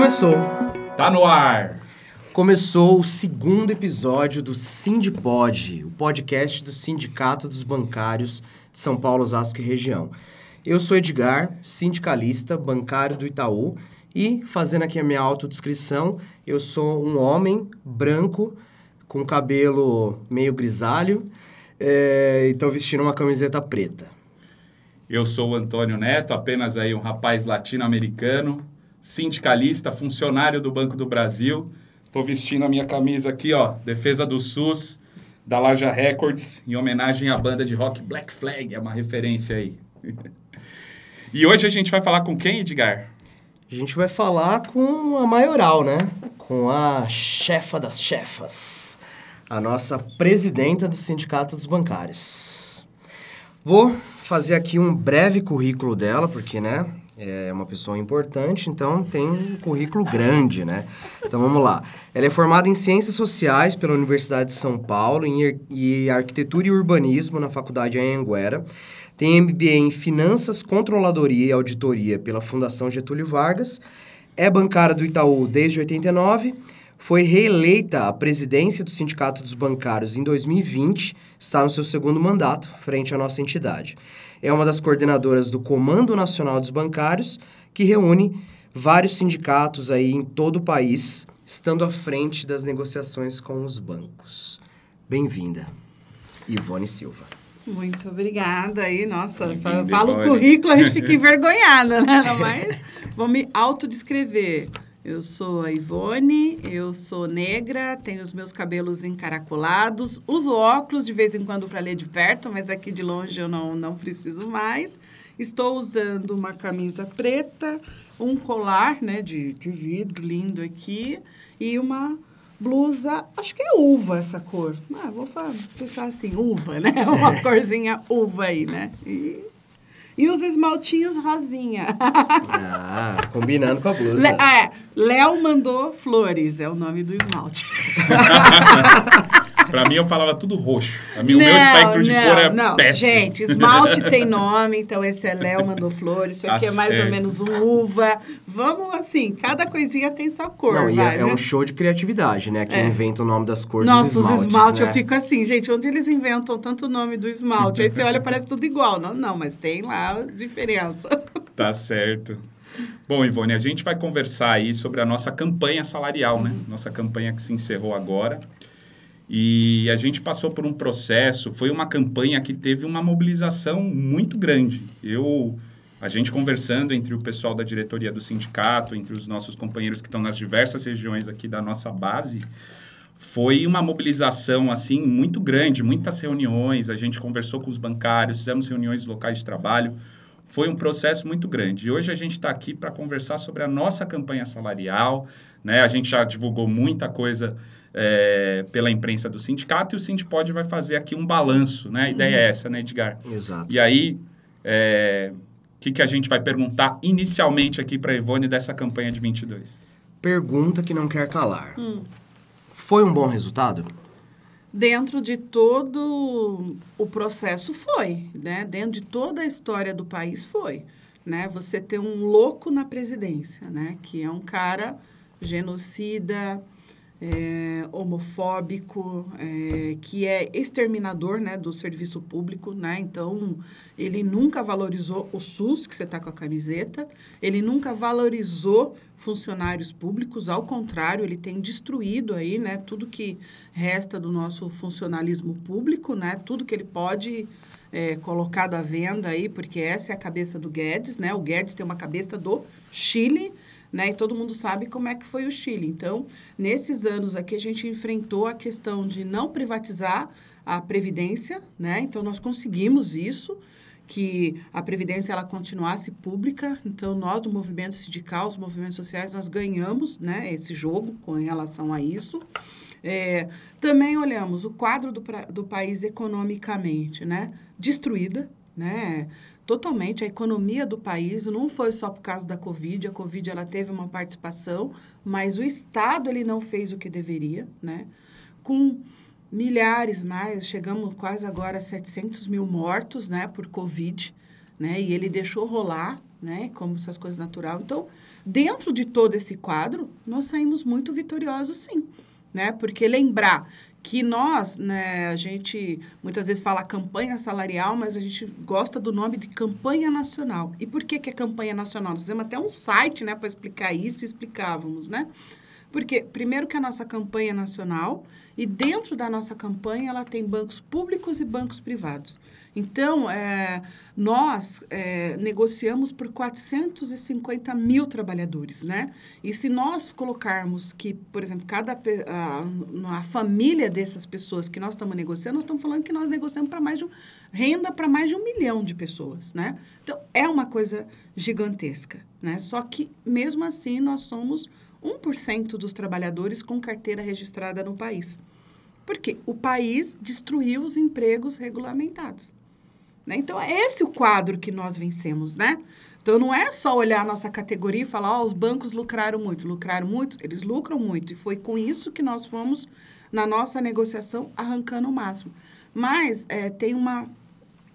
Começou. Tá no ar. Começou o segundo episódio do Sindipod, o podcast do Sindicato dos Bancários de São Paulo, Osasco e região. Eu sou Edgar, sindicalista, bancário do Itaú, e fazendo aqui a minha autodescrição, eu sou um homem branco, com cabelo meio grisalho, é, e estou vestindo uma camiseta preta. Eu sou o Antônio Neto, apenas aí um rapaz latino-americano, sindicalista, funcionário do Banco do Brasil. Estou vestindo a minha camisa aqui, ó, Defesa do SUS, da Laja Records, em homenagem à banda de rock Black Flag, é uma referência aí. e hoje a gente vai falar com quem, Edgar? A gente vai falar com a maioral, né? Com a chefa das chefas, a nossa presidenta do Sindicato dos Bancários. Vou fazer aqui um breve currículo dela, porque, né, é uma pessoa importante, então tem um currículo grande, né? Então vamos lá. Ela é formada em Ciências Sociais pela Universidade de São Paulo e Arquitetura e Urbanismo na Faculdade Anhanguera. Tem MBA em Finanças, Controladoria e Auditoria pela Fundação Getúlio Vargas. É bancária do Itaú desde 89. Foi reeleita à presidência do Sindicato dos Bancários em 2020. Está no seu segundo mandato, frente à nossa entidade. É uma das coordenadoras do Comando Nacional dos Bancários, que reúne vários sindicatos aí em todo o país, estando à frente das negociações com os bancos. Bem-vinda, Ivone Silva. Muito obrigada aí, nossa, fala o currículo, a gente fica envergonhada, né? Mas vou me autodescrever. Eu sou a Ivone, eu sou negra, tenho os meus cabelos encaracolados, uso óculos de vez em quando para ler de perto, mas aqui de longe eu não, não preciso mais. Estou usando uma camisa preta, um colar né, de, de vidro lindo aqui e uma blusa, acho que é uva essa cor. Ah, vou pensar assim, uva, né? Uma corzinha uva aí, né? E, e os esmaltinhos rosinha. ah, combinando com a blusa. Le, é, Léo mandou flores, é o nome do esmalte. Pra mim, eu falava tudo roxo. A mim, não, o meu espectro de não, cor é não. péssimo. Gente, esmalte tem nome, então esse é Léo mandou flores, isso aqui é mais ou menos um uva. Vamos assim, cada coisinha tem sua cor. Não, vai, é, é, um show de criatividade, né? Quem é. inventa o nome das cores Nossa, dos esmaltes, os esmaltes, né? eu fico assim, gente, onde eles inventam tanto o nome do esmalte? Aí você olha, parece tudo igual. Não, não, mas tem lá a diferença. Tá certo. Bom, Ivone, a gente vai conversar aí sobre a nossa campanha salarial, né? Nossa campanha que se encerrou agora. E a gente passou por um processo, foi uma campanha que teve uma mobilização muito grande. Eu, a gente conversando entre o pessoal da diretoria do sindicato, entre os nossos companheiros que estão nas diversas regiões aqui da nossa base, foi uma mobilização assim muito grande, muitas reuniões, a gente conversou com os bancários, fizemos reuniões locais de trabalho. Foi um processo muito grande. E hoje a gente está aqui para conversar sobre a nossa campanha salarial. Né? A gente já divulgou muita coisa é, pela imprensa do sindicato e o Sindipod vai fazer aqui um balanço, né? A ideia uhum. é essa, né, Edgar? Exato. E aí, é, o que, que a gente vai perguntar inicialmente aqui para a Ivone dessa campanha de 22? Pergunta que não quer calar. Hum. Foi um bom resultado? Dentro de todo o processo foi, né? Dentro de toda a história do país foi, né? Você ter um louco na presidência, né? Que é um cara genocida, é, homofóbico, é, que é exterminador né, do serviço público. Né? Então, ele nunca valorizou o SUS, que você está com a camiseta, ele nunca valorizou funcionários públicos, ao contrário, ele tem destruído aí, né, tudo que resta do nosso funcionalismo público, né, tudo que ele pode é, colocado à venda aí, porque essa é a cabeça do Guedes, né? O Guedes tem uma cabeça do Chile, né? E todo mundo sabe como é que foi o Chile. Então, nesses anos aqui, a gente enfrentou a questão de não privatizar a Previdência, né? Então, nós conseguimos isso, que a Previdência ela continuasse pública. Então, nós do movimento sindical, os movimentos sociais, nós ganhamos né, esse jogo com relação a isso. É, também olhamos o quadro do, do país economicamente, né? Destruída, né? Totalmente a economia do país, não foi só por causa da Covid, a Covid ela teve uma participação, mas o Estado ele não fez o que deveria, né? Com milhares mais, chegamos quase agora a 700 mil mortos, né, por Covid, né? E ele deixou rolar, né? Como se as coisas natural. Então, dentro de todo esse quadro, nós saímos muito vitoriosos, sim, né? Porque lembrar que nós, né, a gente muitas vezes fala campanha salarial, mas a gente gosta do nome de campanha nacional. E por que, que é campanha nacional? Nós fizemos até um site, né, para explicar isso e explicávamos, né? Porque, primeiro, que a nossa campanha é nacional, e dentro da nossa campanha, ela tem bancos públicos e bancos privados. Então, é, nós é, negociamos por 450 mil trabalhadores, né? E se nós colocarmos que, por exemplo, cada a, a família dessas pessoas que nós estamos negociando, nós estamos falando que nós negociamos para mais de um, renda para mais de um milhão de pessoas, né? Então, é uma coisa gigantesca, né? Só que, mesmo assim, nós somos 1% dos trabalhadores com carteira registrada no país. Porque o país destruiu os empregos regulamentados. Né? Então, é esse o quadro que nós vencemos, né? Então, não é só olhar a nossa categoria e falar, oh, os bancos lucraram muito. Lucraram muito? Eles lucram muito. E foi com isso que nós fomos, na nossa negociação, arrancando o máximo. Mas é, tem uma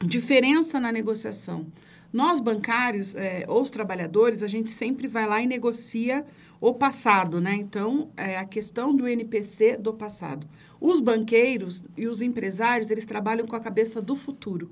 diferença na negociação. Nós, bancários, é, ou os trabalhadores, a gente sempre vai lá e negocia o passado, né? Então, é a questão do NPC do passado. Os banqueiros e os empresários, eles trabalham com a cabeça do futuro,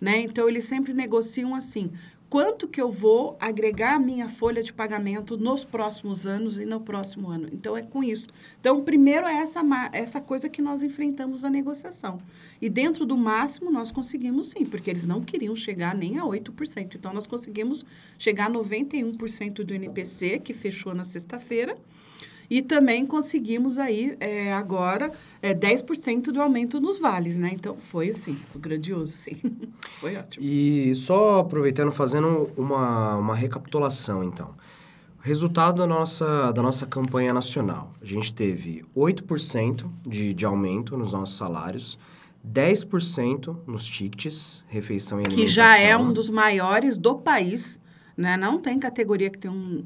né? Então, eles sempre negociam assim, quanto que eu vou agregar a minha folha de pagamento nos próximos anos e no próximo ano. Então, é com isso. Então, primeiro é essa, essa coisa que nós enfrentamos na negociação. E dentro do máximo, nós conseguimos sim, porque eles não queriam chegar nem a 8%. Então, nós conseguimos chegar a 91% do NPC, que fechou na sexta-feira, e também conseguimos aí, é, agora, é, 10% do aumento nos vales, né? Então, foi assim, foi grandioso, sim. foi ótimo. E só aproveitando, fazendo uma, uma recapitulação, então. Resultado da nossa, da nossa campanha nacional. A gente teve 8% de, de aumento nos nossos salários, 10% nos tickets, refeição e alimentação. Que já é um dos maiores do país né? Não tem categoria que tem um...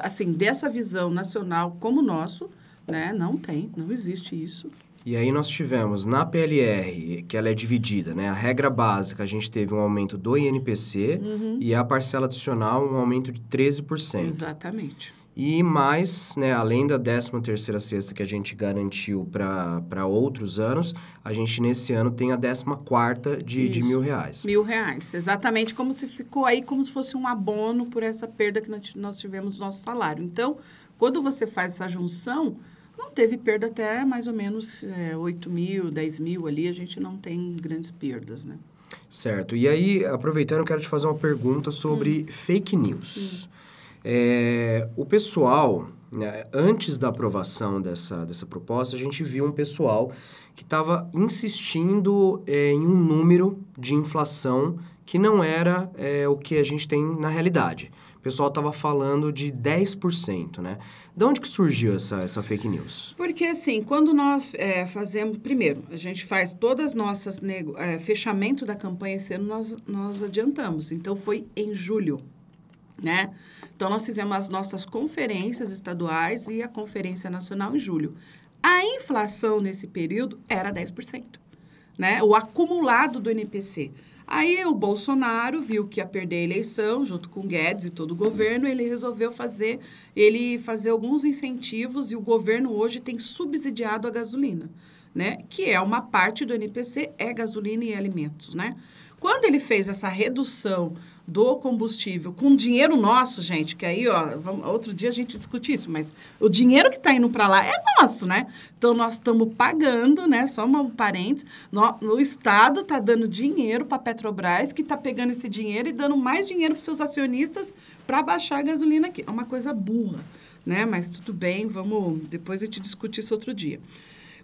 Assim, dessa visão nacional como o nosso, né? Não tem, não existe isso. E aí nós tivemos na PLR, que ela é dividida, né? A regra básica, a gente teve um aumento do INPC uhum. e a parcela adicional um aumento de 13%. Exatamente. E mais, né, além da 13 terceira cesta que a gente garantiu para outros anos, a gente nesse ano tem a 14 quarta de, de mil reais. Mil reais, exatamente como se ficou aí como se fosse um abono por essa perda que nós tivemos no nosso salário. Então, quando você faz essa junção, não teve perda até mais ou menos é, 8 mil, 10 mil ali, a gente não tem grandes perdas, né? Certo. E aí, aproveitando, quero te fazer uma pergunta sobre hum. fake news. Hum. É, o pessoal, né, antes da aprovação dessa, dessa proposta, a gente viu um pessoal que estava insistindo é, em um número de inflação que não era é, o que a gente tem na realidade. O pessoal estava falando de 10%, né? De onde que surgiu essa, essa fake news? Porque, assim, quando nós é, fazemos... Primeiro, a gente faz todas as nossas... Nego, é, fechamento da campanha esse ano, nós, nós adiantamos. Então, foi em julho, né? Então, nós fizemos as nossas conferências estaduais e a Conferência Nacional em julho. A inflação nesse período era 10%, né? O acumulado do NPC. Aí o Bolsonaro viu que ia perder a eleição, junto com Guedes e todo o governo, ele resolveu fazer, ele fazer alguns incentivos e o governo hoje tem subsidiado a gasolina, né? Que é uma parte do NPC, é gasolina e alimentos, né? Quando ele fez essa redução do combustível com dinheiro nosso, gente, que aí, ó, vamos, outro dia a gente discute isso, mas o dinheiro que está indo para lá é nosso, né? Então, nós estamos pagando, né? Só um parênteses, o Estado está dando dinheiro para a Petrobras, que está pegando esse dinheiro e dando mais dinheiro para seus acionistas para baixar a gasolina aqui. É uma coisa burra, né? Mas tudo bem, vamos... Depois a gente discute isso outro dia.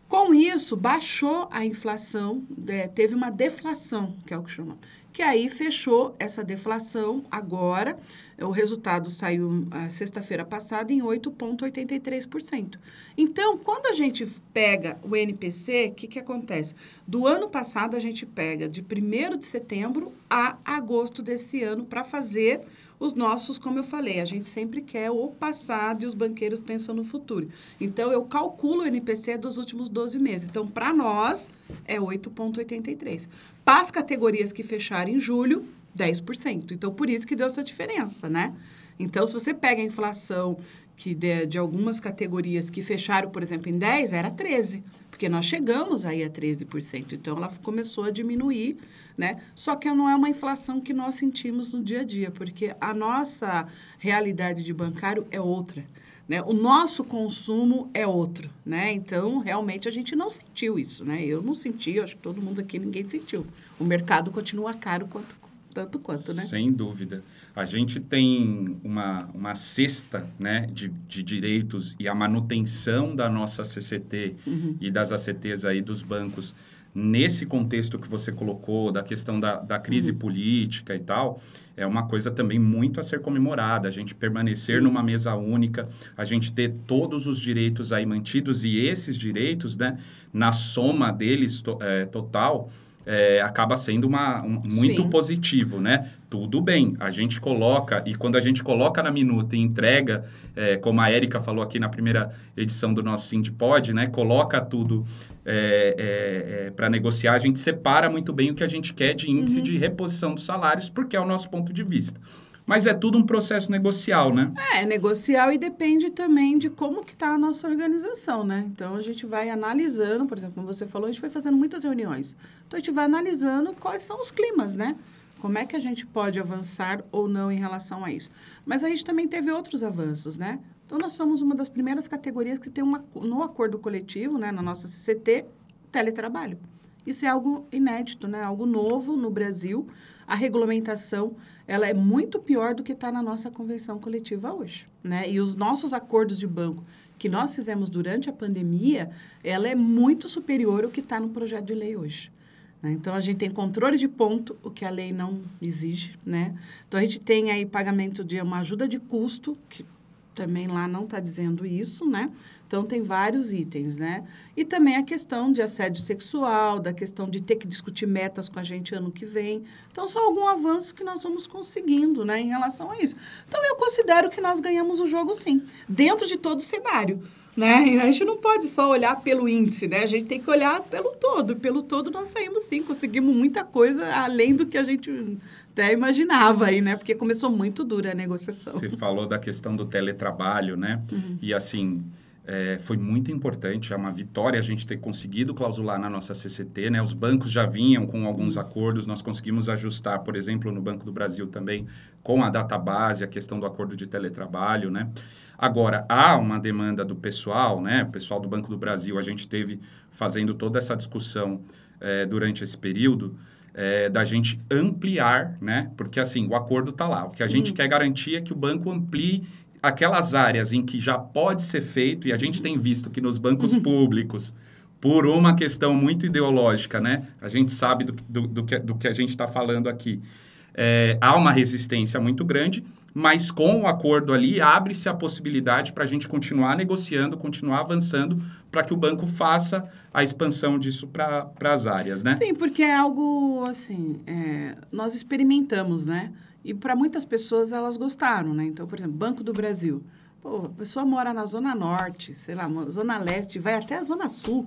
Com isso, baixou a inflação, é, teve uma deflação, que é o que chama que aí fechou essa deflação agora. O resultado saiu ah, sexta-feira passada em 8,83%. Então, quando a gente pega o NPC, o que, que acontece? Do ano passado, a gente pega de 1 de setembro a agosto desse ano para fazer os nossos, como eu falei, a gente sempre quer o passado e os banqueiros pensam no futuro. Então, eu calculo o NPC dos últimos 12 meses. Então, para nós, é 8,83. Para as categorias que fecharem em julho, 10%. Então, por isso que deu essa diferença, né? Então, se você pega a inflação que de, de algumas categorias que fecharam, por exemplo, em 10, era 13, porque nós chegamos aí a 13%. Então, ela começou a diminuir, né? Só que não é uma inflação que nós sentimos no dia a dia, porque a nossa realidade de bancário é outra. Né? O nosso consumo é outro, né? Então, realmente, a gente não sentiu isso, né? Eu não senti, acho que todo mundo aqui, ninguém sentiu. O mercado continua caro quanto, tanto quanto, né? Sem dúvida. A gente tem uma, uma cesta né, de, de direitos e a manutenção da nossa CCT uhum. e das ACTs aí dos bancos nesse contexto que você colocou, da questão da, da crise uhum. política e tal, é uma coisa também muito a ser comemorada. A gente permanecer Sim. numa mesa única, a gente ter todos os direitos aí mantidos e esses direitos, né, na soma deles to, é, total, é, acaba sendo uma, um, muito Sim. positivo, né? Tudo bem, a gente coloca, e quando a gente coloca na minuta e entrega, é, como a Érica falou aqui na primeira edição do nosso Sindipod, né? Coloca tudo é, é, é para negociar, a gente separa muito bem o que a gente quer de índice uhum. de reposição dos salários, porque é o nosso ponto de vista. Mas é tudo um processo negocial, né? É, negocial e depende também de como que está a nossa organização, né? Então, a gente vai analisando, por exemplo, como você falou, a gente foi fazendo muitas reuniões. Então, a gente vai analisando quais são os climas, né? Como é que a gente pode avançar ou não em relação a isso. Mas a gente também teve outros avanços, né? Então, nós somos uma das primeiras categorias que tem uma, no acordo coletivo, né, na nossa CCT, teletrabalho. Isso é algo inédito, né? Algo novo no Brasil. A regulamentação ela é muito pior do que está na nossa convenção coletiva hoje, né? E os nossos acordos de banco que nós fizemos durante a pandemia, ela é muito superior ao que está no projeto de lei hoje. Né? Então, a gente tem controle de ponto, o que a lei não exige, né? Então, a gente tem aí pagamento de uma ajuda de custo, que também lá não está dizendo isso, né? Então, tem vários itens, né? E também a questão de assédio sexual, da questão de ter que discutir metas com a gente ano que vem. Então, são alguns avanços que nós vamos conseguindo, né, em relação a isso. Então, eu considero que nós ganhamos o jogo, sim, dentro de todo o cenário. Né? A gente não pode só olhar pelo índice, né? A gente tem que olhar pelo todo. Pelo todo, nós saímos sim, conseguimos muita coisa além do que a gente até imaginava aí, né? Porque começou muito dura a negociação. Você falou da questão do teletrabalho, né? Uhum. E assim, é, foi muito importante, é uma vitória a gente ter conseguido clausular na nossa CCT, né? Os bancos já vinham com alguns acordos, nós conseguimos ajustar, por exemplo, no Banco do Brasil também, com a database, a questão do acordo de teletrabalho, né? Agora, há uma demanda do pessoal, né? O pessoal do Banco do Brasil, a gente teve fazendo toda essa discussão é, durante esse período, é, da gente ampliar, né? Porque, assim, o acordo está lá. O que a gente hum. quer garantir é que o banco amplie aquelas áreas em que já pode ser feito, e a gente tem visto que nos bancos uhum. públicos, por uma questão muito ideológica, né? A gente sabe do, do, do que, do que a gente está falando aqui. É, há uma resistência muito grande, mas com o acordo ali abre-se a possibilidade para a gente continuar negociando, continuar avançando, para que o banco faça a expansão disso para as áreas, né? Sim, porque é algo assim, é, nós experimentamos, né? E para muitas pessoas elas gostaram, né? Então, por exemplo, Banco do Brasil. Pô, a pessoa mora na Zona Norte, sei lá, Zona Leste, vai até a Zona Sul.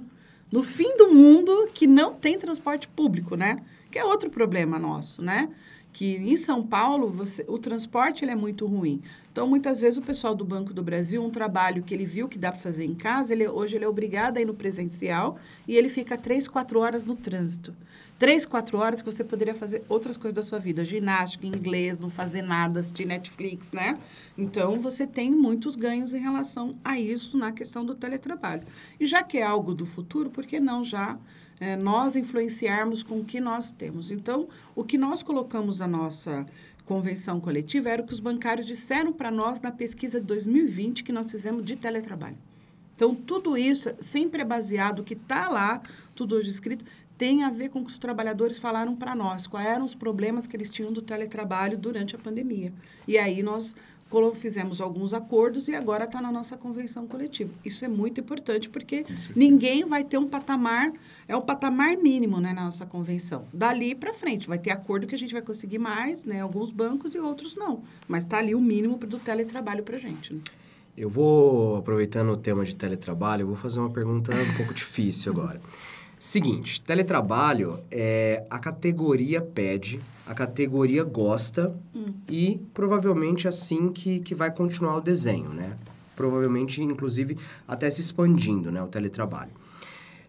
No fim do mundo que não tem transporte público, né? Que é outro problema nosso, né? que em São Paulo você, o transporte ele é muito ruim. Então, muitas vezes o pessoal do Banco do Brasil, um trabalho que ele viu que dá para fazer em casa, ele, hoje ele é obrigado a ir no presencial e ele fica três, quatro horas no trânsito três, quatro horas que você poderia fazer outras coisas da sua vida. Ginástica, inglês, não fazer nada, assistir Netflix, né? Então, você tem muitos ganhos em relação a isso na questão do teletrabalho. E já que é algo do futuro, por que não já é, nós influenciarmos com o que nós temos? Então, o que nós colocamos na nossa convenção coletiva era o que os bancários disseram para nós na pesquisa de 2020 que nós fizemos de teletrabalho. Então, tudo isso sempre é baseado, que está lá, tudo hoje escrito, tem a ver com o que os trabalhadores falaram para nós, quais eram os problemas que eles tinham do teletrabalho durante a pandemia. E aí nós fizemos alguns acordos e agora está na nossa convenção coletiva. Isso é muito importante porque ninguém vai ter um patamar, é o patamar mínimo né, na nossa convenção. Dali para frente, vai ter acordo que a gente vai conseguir mais, né, alguns bancos e outros não. Mas está ali o mínimo do teletrabalho para a gente. Né? Eu vou, aproveitando o tema de teletrabalho, vou fazer uma pergunta um pouco difícil agora. Seguinte, teletrabalho é a categoria pede, a categoria gosta e provavelmente assim que, que vai continuar o desenho, né? Provavelmente, inclusive, até se expandindo, né? O teletrabalho.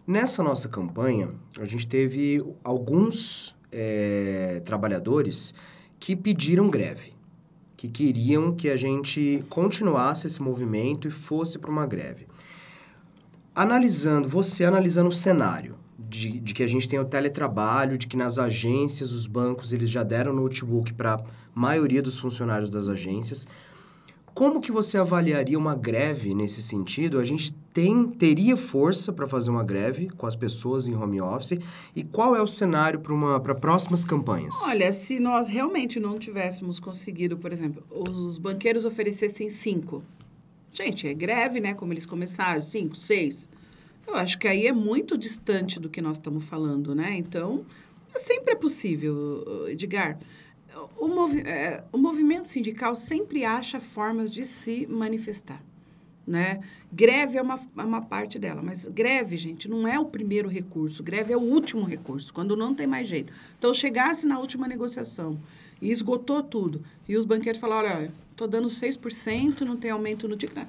Nessa nossa campanha, a gente teve alguns é, trabalhadores que pediram greve, que queriam que a gente continuasse esse movimento e fosse para uma greve. Analisando, você analisando o cenário de, de que a gente tem o teletrabalho, de que nas agências, os bancos, eles já deram notebook para a maioria dos funcionários das agências. Como que você avaliaria uma greve nesse sentido? A gente tem, teria força para fazer uma greve com as pessoas em home office? E qual é o cenário para próximas campanhas? Olha, se nós realmente não tivéssemos conseguido, por exemplo, os banqueiros oferecessem cinco. Gente, é greve, né? Como eles começaram, cinco, seis. Eu acho que aí é muito distante do que nós estamos falando, né? Então, sempre é possível, Edgar. O, movi é, o movimento sindical sempre acha formas de se manifestar. Né? Greve é uma, é uma parte dela, mas greve, gente, não é o primeiro recurso, greve é o último recurso, quando não tem mais jeito. Então, chegasse na última negociação e esgotou tudo, e os banqueiros falaram, olha, estou dando 6%, não tem aumento no ticket.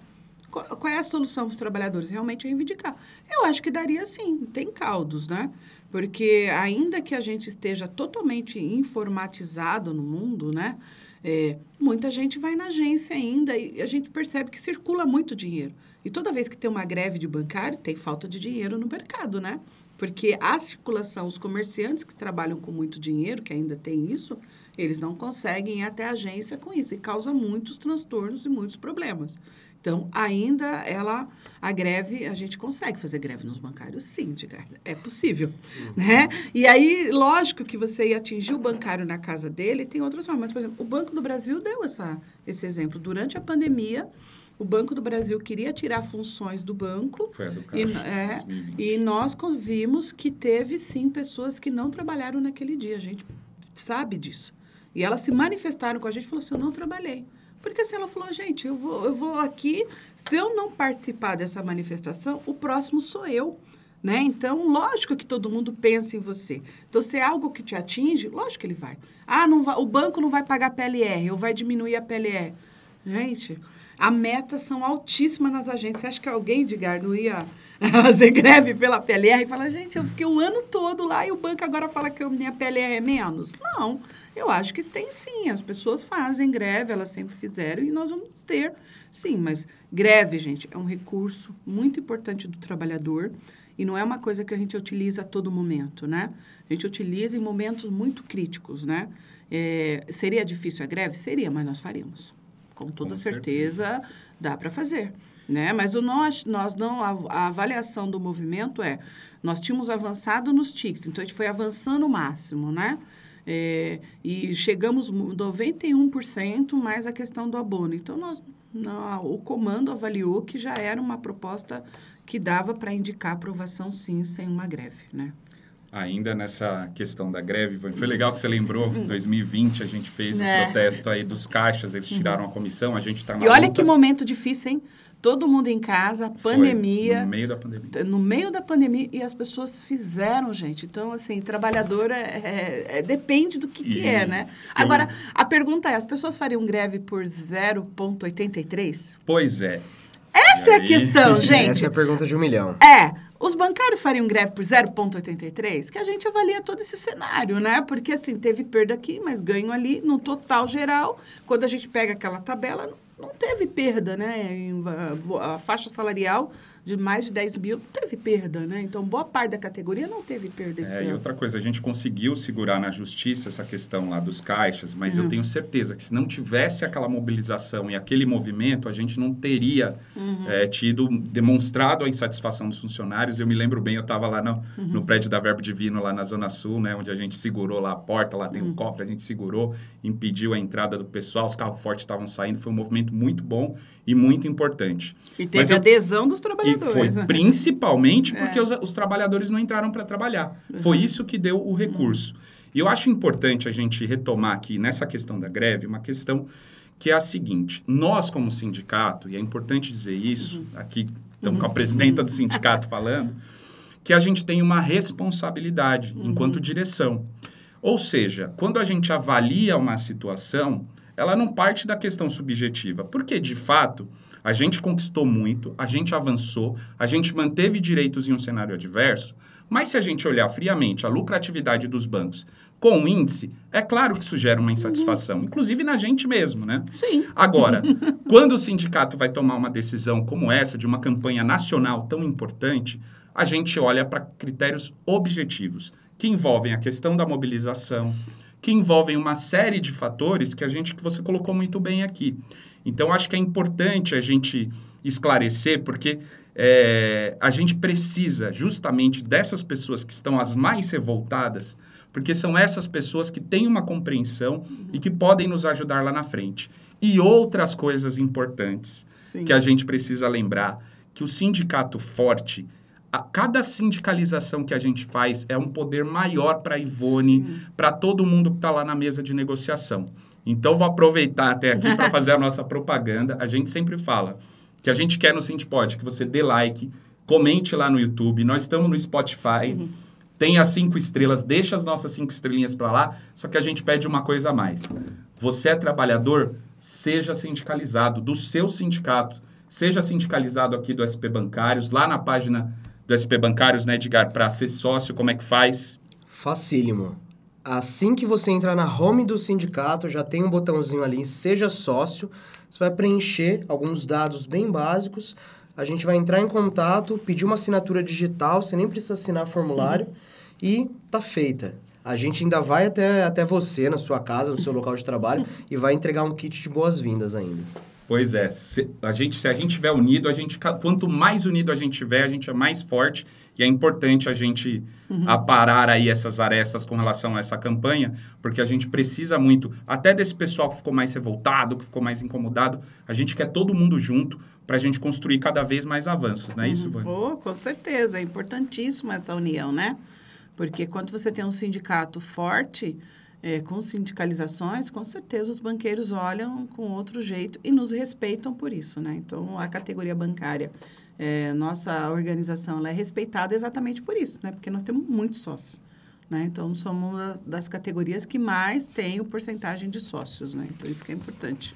Qual, qual é a solução para os trabalhadores? Realmente reivindicar. Eu acho que daria sim, tem caldos, né? Porque ainda que a gente esteja totalmente informatizado no mundo, né? É, muita gente vai na agência ainda e a gente percebe que circula muito dinheiro. E toda vez que tem uma greve de bancário, tem falta de dinheiro no mercado, né? Porque a circulação, os comerciantes que trabalham com muito dinheiro, que ainda tem isso, eles não conseguem ir até a agência com isso e causa muitos transtornos e muitos problemas. Então, ainda ela, a greve, a gente consegue fazer greve nos bancários? Sim, Edgar, é possível, uhum. né? E aí, lógico que você ia atingir o bancário na casa dele, tem outras formas. Mas, por exemplo, o Banco do Brasil deu essa, esse exemplo. Durante a pandemia, o Banco do Brasil queria tirar funções do banco. Foi a do e, é, e nós vimos que teve, sim, pessoas que não trabalharam naquele dia. A gente sabe disso. E elas se manifestaram com a gente e falaram assim, eu não trabalhei. Porque assim, ela falou, gente, eu vou, eu vou aqui, se eu não participar dessa manifestação, o próximo sou eu. Né? Então, lógico que todo mundo pensa em você. Então, se é algo que te atinge, lógico que ele vai. Ah, não vai, o banco não vai pagar PLR, ou vai diminuir a PLR. Gente, a metas são altíssimas nas agências. Você acha que alguém, Edgar, não ia fazer greve pela PLR e falar, gente, eu fiquei o ano todo lá e o banco agora fala que a minha PLR é menos? Não. Eu acho que tem sim. As pessoas fazem greve, elas sempre fizeram e nós vamos ter, sim. Mas greve, gente, é um recurso muito importante do trabalhador e não é uma coisa que a gente utiliza a todo momento, né? A gente utiliza em momentos muito críticos, né? É, seria difícil a greve? Seria, mas nós faríamos. Com toda Com certeza, certeza, dá para fazer. Né? Mas o nós, nós não, a, a, avaliação do movimento é, nós tínhamos avançado nos TICs, então a gente foi avançando o máximo, né? É, e chegamos 91% mais a questão do abono. Então, nós, não, o comando avaliou que já era uma proposta que dava para indicar aprovação, sim, sem uma greve, né? Ainda nessa questão da greve, foi legal que você lembrou, em 2020 a gente fez o é. um protesto aí dos caixas, eles tiraram a comissão, a gente está na E olha luta. que momento difícil, hein? todo mundo em casa, pandemia. Foi no meio da pandemia. No meio da pandemia, e as pessoas fizeram, gente. Então, assim, trabalhadora é, é, é depende do que, que é, né? Agora, a pergunta é, as pessoas fariam greve por 0,83? Pois é. Essa é a questão, gente. Essa é a pergunta de um milhão. É. Os bancários fariam greve por 0,83? Que a gente avalia todo esse cenário, né? Porque, assim, teve perda aqui, mas ganho ali, no total geral. Quando a gente pega aquela tabela, não teve perda, né? A, faixa salarial de mais de 10 mil teve perda, né? Então, boa parte da categoria não teve perda esse é, ano. E outra coisa, a gente conseguiu segurar na justiça essa questão lá dos caixas, mas uhum. eu tenho certeza que se não tivesse aquela mobilização e aquele movimento, a gente não teria uhum. é, tido, demonstrado a insatisfação dos funcionários. Eu me lembro bem, eu estava lá no, uhum. no, prédio da Verbo Divino, lá na Zona Sul, né? Onde a gente segurou lá a porta, lá tem um uhum. cofre, a gente segurou, impediu a entrada do pessoal, os carros fortes estavam saindo, foi um movimento muito bom e muito importante. E teve Mas adesão dos trabalhadores. E foi né? principalmente porque é. os, os, trabalhadores não entraram para trabalhar. Uhum. Foi isso que deu o recurso. Uhum. E eu acho importante a gente retomar aqui nessa questão da greve uma questão que é a seguinte: nós, como sindicato, e é importante dizer isso, uhum. aqui estamos com a uhum. presidenta do sindicato falando, que a gente tem uma responsabilidade enquanto direção. Ou seja, quando a gente avalia uma situação, ela não parte da questão subjetiva, porque de fato a gente conquistou muito, a gente avançou, a gente manteve direitos em um cenário adverso, mas se a gente olhar friamente a lucratividade dos bancos com o índice, é claro que isso gera uma insatisfação, inclusive na gente mesmo, né? Sim. Agora, quando o sindicato vai tomar uma decisão como essa, de uma campanha nacional tão importante, a gente olha para critérios objetivos, que envolvem a questão da mobilização, que envolvem uma série de fatores que a gente que você colocou muito bem aqui. Então, acho que é importante a gente esclarecer, porque é, a gente precisa justamente dessas pessoas que estão as mais revoltadas, porque são essas pessoas que têm uma compreensão e que podem nos ajudar lá na frente. E outras coisas importantes Sim. que a gente precisa lembrar, que o sindicato forte, a, cada sindicalização que a gente faz é um poder maior para a Ivone, para todo mundo que está lá na mesa de negociação. Então, vou aproveitar até aqui para fazer a nossa propaganda. A gente sempre fala que a gente quer no Sintipod que você dê like, comente lá no YouTube. Nós estamos no Spotify. Tem as cinco estrelas, deixa as nossas cinco estrelinhas para lá. Só que a gente pede uma coisa a mais. Você é trabalhador, seja sindicalizado do seu sindicato. Seja sindicalizado aqui do SP Bancários, lá na página do SP Bancários, né, Edgar, para ser sócio, como é que faz? Facílimo. Assim que você entrar na home do sindicato, já tem um botãozinho ali, seja sócio. Você vai preencher alguns dados bem básicos. A gente vai entrar em contato, pedir uma assinatura digital, você nem precisa assinar formulário. E tá feita. A gente ainda vai até, até você, na sua casa, no seu local de trabalho, e vai entregar um kit de boas-vindas ainda. Pois é, se a gente, se a gente estiver unido, a gente, quanto mais unido a gente tiver, a gente é mais forte e é importante a gente aparar aí essas arestas com relação a essa campanha, porque a gente precisa muito, até desse pessoal que ficou mais revoltado, que ficou mais incomodado, a gente quer todo mundo junto para a gente construir cada vez mais avanços, não é isso, Ivone? Oh, com certeza, é importantíssima essa união, né? Porque quando você tem um sindicato forte, é, com sindicalizações, com certeza os banqueiros olham com outro jeito e nos respeitam por isso, né? Então, a categoria bancária, é, nossa organização, ela é respeitada exatamente por isso, né? Porque nós temos muitos sócios, né? Então, somos uma das, das categorias que mais tem o porcentagem de sócios, né? Então, isso que é importante.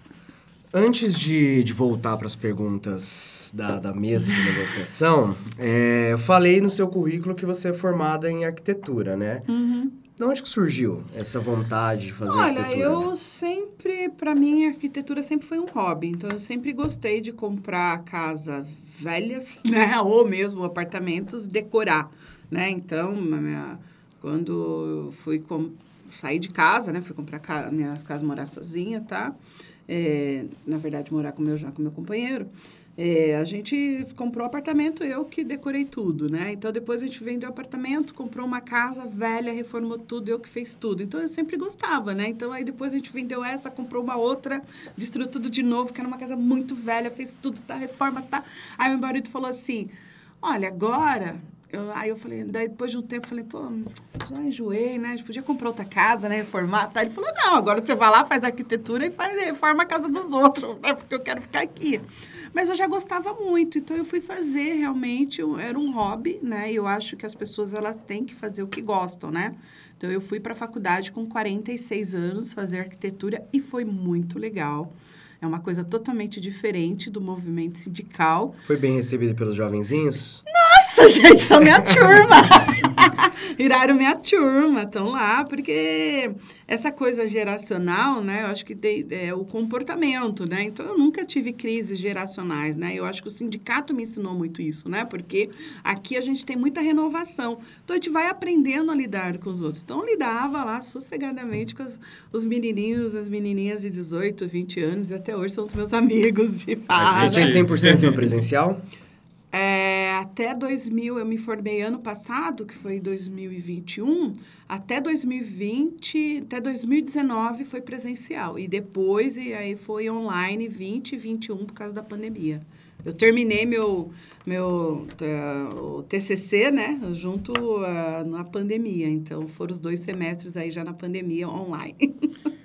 Antes de, de voltar para as perguntas da, da mesa de negociação, é, eu falei no seu currículo que você é formada em arquitetura, né? De onde que surgiu essa vontade de fazer Olha, arquitetura? eu sempre, para mim, a arquitetura sempre foi um hobby. Então, eu sempre gostei de comprar casa velhas, né? Ou mesmo apartamentos, decorar, né? Então, minha, quando eu fui com, sair de casa, né? Fui comprar ca, minha casa, morar sozinha, tá? É, na verdade, morar com meu, já com meu companheiro. É, a gente comprou apartamento, eu que decorei tudo, né? Então, depois a gente vendeu apartamento, comprou uma casa velha, reformou tudo, eu que fiz tudo. Então, eu sempre gostava, né? Então, aí depois a gente vendeu essa, comprou uma outra, destruiu tudo de novo, que era uma casa muito velha, fez tudo, tá? Reforma, tá? Aí meu marido falou assim, olha, agora... Eu, aí eu falei, daí depois de um tempo, eu falei, pô, já enjoei, né? A gente podia comprar outra casa, né? Reformar, tá? Ele falou, não, agora você vai lá, faz arquitetura e faz, reforma a casa dos outros, né? Porque eu quero ficar aqui. Mas eu já gostava muito, então eu fui fazer realmente, era um hobby, né? E eu acho que as pessoas elas têm que fazer o que gostam, né? Então eu fui para a faculdade com 46 anos fazer arquitetura e foi muito legal. É uma coisa totalmente diferente do movimento sindical. Foi bem recebido pelos jovenzinhos? Nossa, gente, são minha turma. Viraram minha turma, estão lá, porque essa coisa geracional, né? Eu acho que tem, é o comportamento, né? Então, eu nunca tive crises geracionais, né? Eu acho que o sindicato me ensinou muito isso, né? Porque aqui a gente tem muita renovação. Então, a gente vai aprendendo a lidar com os outros. Então, eu lidava lá sossegadamente com as- os menininhos, as menininhas de 18, 20 anos, e até hoje são os meus amigos de Você farda. tinha 100% no presencial? É, até 2000, eu me formei ano passado, que foi 2021. Até 2020, até 2019 foi presencial. E depois, e aí foi online 20 e 21 por causa da pandemia. Eu terminei meu, meu eh, o TCC, né, junto ah, na pandemia. Então, foram os dois semestres aí já na pandemia online.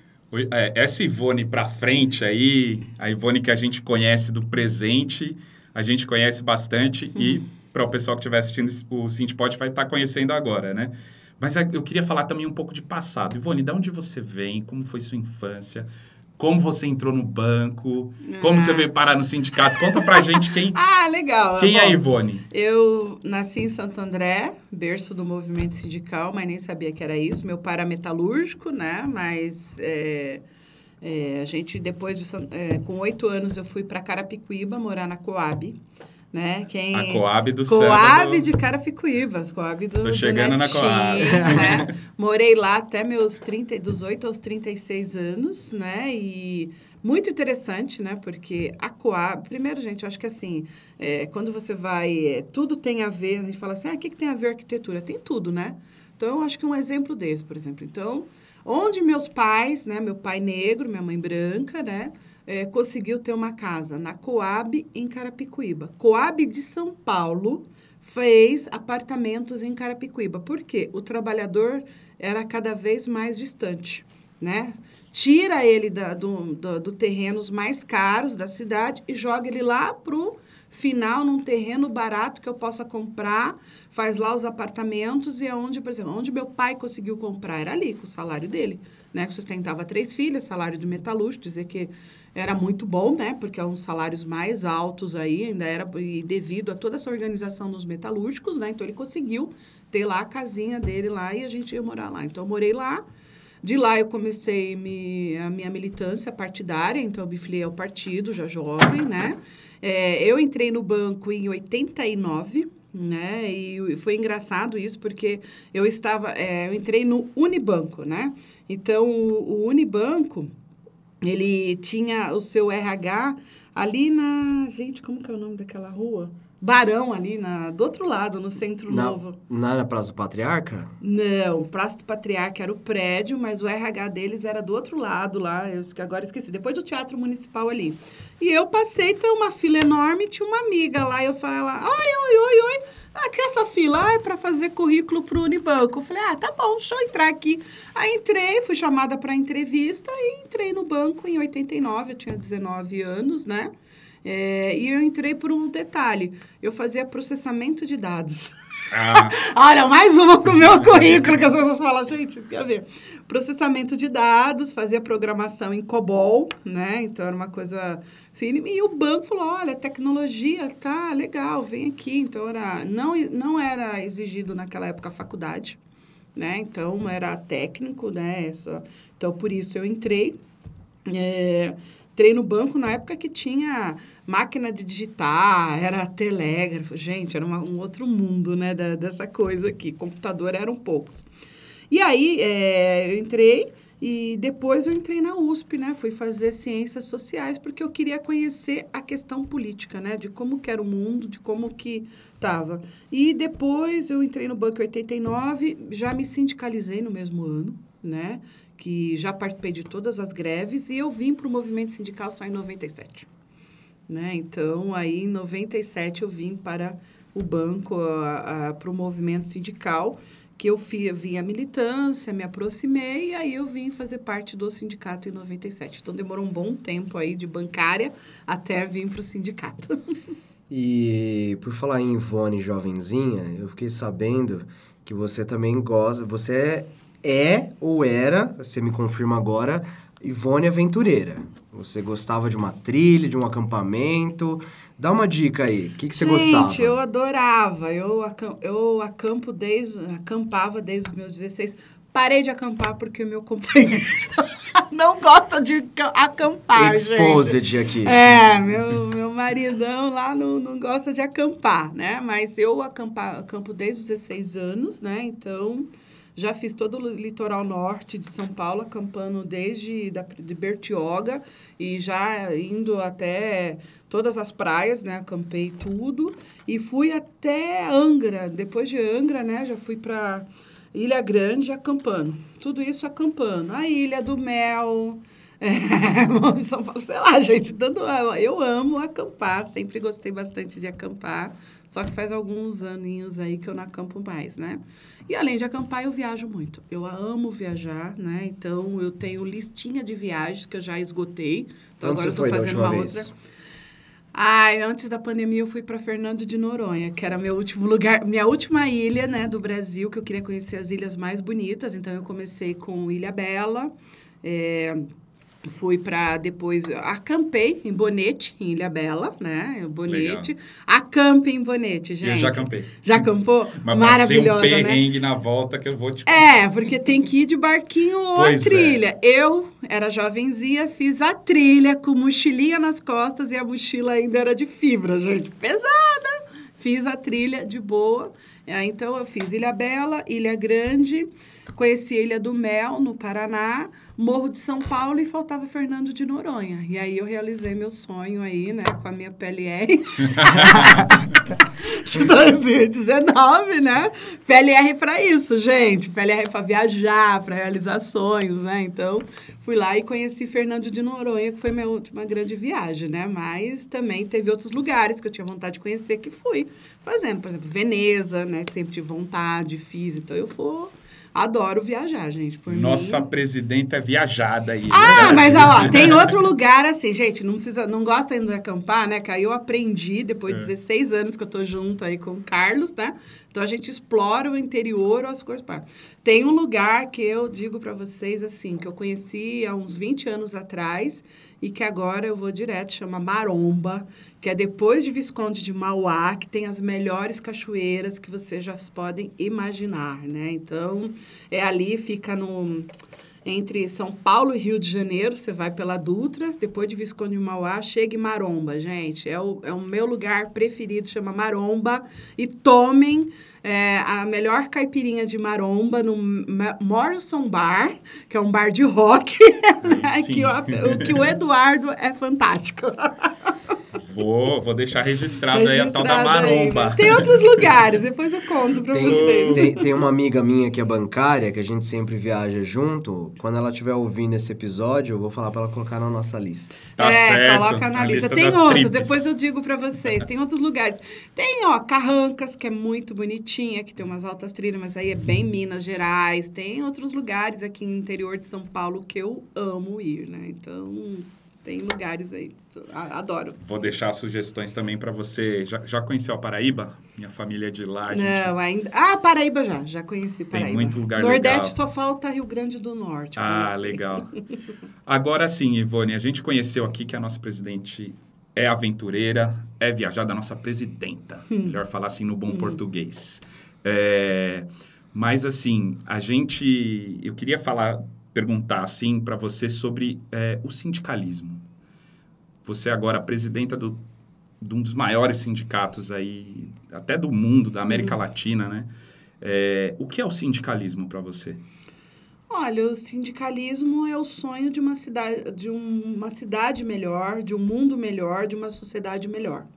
É, Essa Ivone pra frente aí, a Ivone que a gente conhece do presente, a gente conhece bastante e para o pessoal que estiver assistindo o Sintipod vai estar tá conhecendo agora, né? Mas eu queria falar também um pouco de passado. Ivone, de onde você vem? Como foi sua infância? Como você entrou no banco? Como você ah. veio parar no sindicato? Conta pra gente quem. ah, legal. Quem Bom, é a Ivone? Eu nasci em Santo André, berço do movimento sindical, mas nem sabia que era isso. Meu pai era metalúrgico, né? Mas é, é, a gente, depois de, é, com oito anos, eu fui para Carapicuíba morar na Coab né? Quem... A Coab do Coab do... de Carapicuíba, Coab do Tô chegando do na Coab. Né? Morei lá até meus 30, dos 8 aos 36 anos, né? E muito interessante, né? Porque a Coab... Primeiro, gente, eu acho que assim, é, quando você vai... É, tudo tem a ver... A gente fala assim, ah, o que, que tem a ver arquitetura? Tem tudo, né? Então, eu acho que um exemplo desse, por exemplo. Então, onde meus pais, né? Meu pai negro, minha mãe branca, né? é, conseguiu ter uma casa na Coab, em Carapicuíba. Coab de São Paulo fez apartamentos em Carapicuíba. Por quê? O trabalhador era cada vez mais distante, né? Tira ele da, do, do, do terrenos mais caros da cidade e joga ele lá pro final num terreno barato que eu possa comprar, faz lá os apartamentos e é onde, por exemplo, onde meu pai conseguiu comprar era ali com o salário dele, né? Que sustentava três filhas, salário de metalúrgico, dizer que era muito bom, né? Porque é um salários mais altos aí, ainda era e devido a toda essa organização dos metalúrgicos, né? Então ele conseguiu ter lá a casinha dele lá e a gente ia morar lá. Então eu morei lá. De lá eu comecei me, a minha militância partidária, então eu me filiei ao partido, já jovem, né? É, eu entrei no banco em 89, né? E foi engraçado isso, porque eu estava, é, eu entrei no Unibanco, né? Então, o, o Unibanco, ele tinha o seu RH ali na. Gente, como que é o nome daquela rua? Barão ali, na, do outro lado, no Centro na, Novo. Não era Praça do Patriarca? Não, Praça do Patriarca era o prédio, mas o RH deles era do outro lado lá, eu agora esqueci, depois do Teatro Municipal ali. E eu passei, tem uma fila enorme, tinha uma amiga lá, eu falei lá, oi, oi, oi, oi. Ah, que essa fila ah, é para fazer currículo para o Unibanco. Eu falei, ah, tá bom, deixa eu entrar aqui. Aí entrei, fui chamada para entrevista e entrei no banco em 89, eu tinha 19 anos, né? É, e eu entrei por um detalhe, eu fazia processamento de dados. Ah. Olha, mais uma para o meu currículo, que as pessoas falam, gente, quer ver? Processamento de dados, fazia programação em COBOL, né? Então, era uma coisa assim. E o banco falou, olha, tecnologia, tá legal, vem aqui. Então, era, não, não era exigido naquela época a faculdade, né? Então, era técnico, né? então, por isso eu entrei. É, entrei no banco na época que tinha máquina de digitar, era telégrafo. Gente, era uma, um outro mundo, né, da, dessa coisa aqui. Computador eram poucos. E aí, é, eu entrei e depois eu entrei na USP, né? Fui fazer ciências sociais porque eu queria conhecer a questão política, né? De como que era o mundo, de como que estava. E depois eu entrei no Banco 89, já me sindicalizei no mesmo ano, né? Que já participei de todas as greves e eu vim para o movimento sindical só em 97. Né? Então, aí em 97 eu vim para o banco, para o movimento sindical, que eu vi, vi a militância, me aproximei e aí eu vim fazer parte do sindicato em 97. Então, demorou um bom tempo aí de bancária até vir para o sindicato. E por falar em Ivone jovenzinha, eu fiquei sabendo que você também gosta, você é ou era, você me confirma agora, Ivone Aventureira. Você gostava de uma trilha, de um acampamento. Dá uma dica aí. O que, que você Gente, gostava? Gente, eu adorava. Eu, eu acampo desde, acampava desde os meus 16. Parei de acampar porque o meu companheiro não gosta de acampar, Exposed gente. aqui. É, meu, meu maridão lá não, não gosta de acampar, né? Mas eu acampa, acampo desde os 16 anos, né? Então, já fiz todo o litoral norte de São Paulo, acampando desde da, de Bertioga e já indo até todas as praias, né? Acampei tudo e fui até Angra. Depois de Angra, né? Já fui para Ilha Grande acampando. Tudo isso acampando. A Ilha do Mel, é, São Paulo, sei lá, gente, dando, eu amo acampar, sempre gostei bastante de acampar, só que faz alguns aninhos aí que eu não acampo mais, né? E além de acampar, eu viajo muito. Eu amo viajar, né? Então, eu tenho listinha de viagens que eu já esgotei. Então, Onde agora eu tô fazendo uma outra. Ai, antes da pandemia eu fui para Fernando de Noronha, que era meu último lugar, minha última ilha, né, do Brasil, que eu queria conhecer as ilhas mais bonitas. Então eu comecei com Ilha Bela, é, Fui para depois, acampei em Bonete, em Ilha Bela, né? Bonete. Legal. Acampe em Bonete, gente. Eu já acampei. Já acampou? Mas Maravilhosa, um né? perrengue né? na volta que eu vou te É, porque tem que ir de barquinho ou a trilha. É. Eu era jovenzinha, fiz a trilha com mochilinha nas costas e a mochila ainda era de fibra, gente. Pesada! Fiz a trilha de boa. É, então, eu fiz Ilha Bela, Ilha Grande, conheci a Ilha do Mel, no Paraná, Morro de São Paulo e faltava Fernando de Noronha. E aí eu realizei meu sonho aí, né, com a minha PLR. de 2019, né? PLR para isso, gente. PLR para viajar, para realizar sonhos, né? Então, fui lá e conheci Fernando de Noronha, que foi minha última grande viagem, né? Mas também teve outros lugares que eu tinha vontade de conhecer que fui fazendo. Por exemplo, Veneza, né? Sempre tive vontade, fiz. Então, eu fui Adoro viajar, gente. Por Nossa mim... presidenta é viajada aí. Ah, mas ó, tem outro lugar assim, gente, não precisa, não gosta ainda de acampar, né? Que aí eu aprendi depois de é. 16 anos que eu tô junto aí com o Carlos, né? Então a gente explora o interior, as coisas. Tem um lugar que eu digo para vocês assim, que eu conheci há uns 20 anos atrás e que agora eu vou direto, chama Maromba, que é depois de Visconde de Mauá, que tem as melhores cachoeiras que vocês já podem imaginar, né? Então, é ali, fica no entre São Paulo e Rio de Janeiro, você vai pela Dutra, depois de Visconde de Mauá, chega em Maromba, gente. É o, é o meu lugar preferido, chama Maromba. E tomem é, a melhor caipirinha de maromba no Morrison Bar, que é um bar de rock, né? que, o, que o Eduardo é fantástico. Vou, vou deixar registrado, registrado aí a tal da maromba. Tem outros lugares, depois eu conto pra tem, vocês. Tem, tem, uma amiga minha que é bancária, que a gente sempre viaja junto. Quando ela estiver ouvindo esse episódio, eu vou falar pra ela colocar na nossa lista. Tá é, certo. coloca na, lista. lista. Tem outros, depois eu digo pra vocês. Tem outros lugares. Tem, ó, Carrancas, que é muito bonitinha, que tem umas altas trilhas, mas aí é bem Minas Gerais. Tem outros lugares aqui no interior de São Paulo que eu amo ir, né? Então, tem lugares aí. Adoro. Vou deixar sugestões também para você. Já, já conheceu a Paraíba? Minha família é de lá. Gente... Não, ainda. Ah, Paraíba já. Já conheci Paraíba. Tem muito lugar Nordeste legal. só falta Rio Grande do Norte. Ah, legal. Agora sim, Ivone, a gente conheceu aqui que a nossa presidente é aventureira, é viajada, a nossa presidenta. Hum. Melhor falar assim no bom hum. português. É, mas assim, a gente. Eu queria falar perguntar assim para você sobre é, o sindicalismo. Você agora presidenta do, de um dos maiores sindicatos aí, até do mundo, da América uhum. Latina, né? É, o que é o sindicalismo para você? Olha, o sindicalismo é o sonho de uma cidade, de uma cidade melhor, de um mundo melhor, de uma sociedade melhor,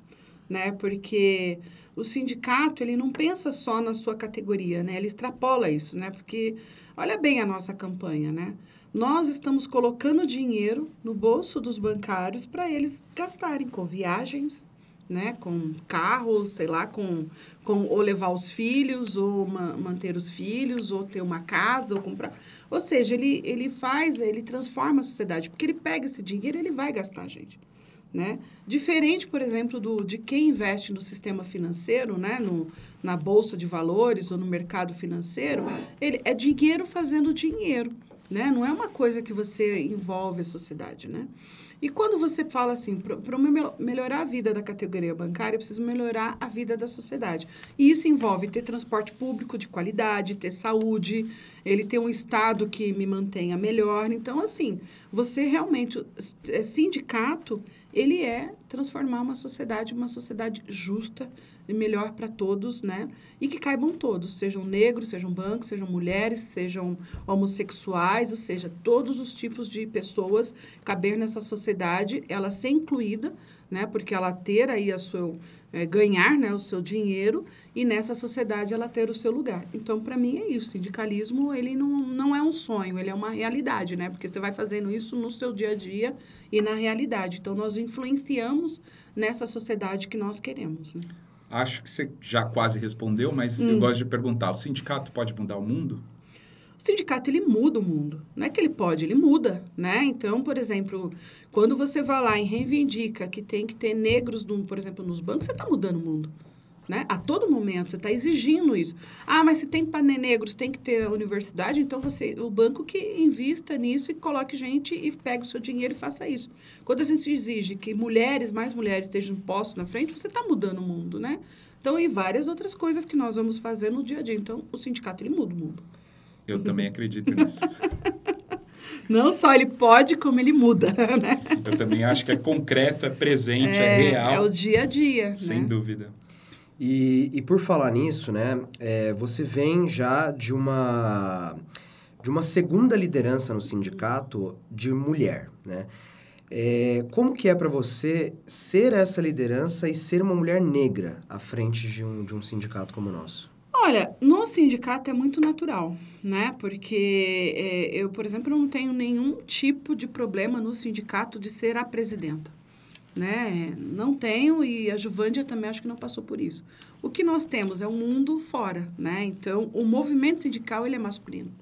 né? Porque o sindicato ele não pensa só na sua categoria, né? Ele extrapola isso, né? Porque olha bem a nossa campanha, né? Nós estamos colocando dinheiro no bolso dos bancários para eles gastarem com viagens, né? Com carros, sei lá, com, com ou levar os filhos, ou ma manter os filhos, ou ter uma casa, ou comprar. Ou seja, ele, ele faz, ele transforma a sociedade, porque ele pega esse dinheiro e ele vai gastar, gente. Né? Diferente, por exemplo, do, de quem investe no sistema financeiro, né? no, na bolsa de valores ou no mercado financeiro, ele é dinheiro fazendo dinheiro. Né? Não é uma coisa que você envolve a sociedade. Né? E quando você fala assim, para melhorar a vida da categoria bancária, eu preciso melhorar a vida da sociedade. E isso envolve ter transporte público de qualidade, ter saúde, ele ter um Estado que me mantenha melhor. Então, assim, você realmente, é sindicato ele é transformar uma sociedade uma sociedade justa e melhor para todos, né? E que caibam todos, sejam negros, sejam brancos, sejam mulheres, sejam homossexuais, ou seja, todos os tipos de pessoas caber nessa sociedade, ela ser incluída, né? Porque ela ter aí a seu é, ganhar né, o seu dinheiro e nessa sociedade ela ter o seu lugar. Então, para mim é isso. O sindicalismo ele não, não é um sonho, ele é uma realidade, né? Porque você vai fazendo isso no seu dia a dia e na realidade. Então, nós influenciamos nessa sociedade que nós queremos. Né? Acho que você já quase respondeu, mas hum. eu gosto de perguntar: o sindicato pode mudar o mundo? O sindicato, ele muda o mundo. Não é que ele pode, ele muda, né? Então, por exemplo, quando você vai lá e reivindica que tem que ter negros, no, por exemplo, nos bancos, você está mudando o mundo. Né? A todo momento você está exigindo isso. Ah, mas se tem para negros, tem que ter universidade, então você, o banco que invista nisso e coloque gente e pegue o seu dinheiro e faça isso. Quando a gente exige que mulheres, mais mulheres estejam postos na frente, você está mudando o mundo, né? Então, e várias outras coisas que nós vamos fazer no dia a dia. Então, o sindicato, ele muda o mundo. Eu também acredito nisso. Não só ele pode, como ele muda, né? Eu também acho que é concreto, é presente, é, é real. É o dia a dia, Sem né? dúvida. E, e por falar nisso, né, é, você vem já de uma, de uma segunda liderança no sindicato de mulher, né? É, como que é para você ser essa liderança e ser uma mulher negra à frente de um, de um sindicato como o nosso? Olha, no sindicato é muito natural, né? Porque é, eu, por exemplo, não tenho nenhum tipo de problema no sindicato de ser a presidenta né? Não tenho e a Juvândia também acho que não passou por isso. O que nós temos é um mundo fora, né? Então, o movimento sindical ele é masculino,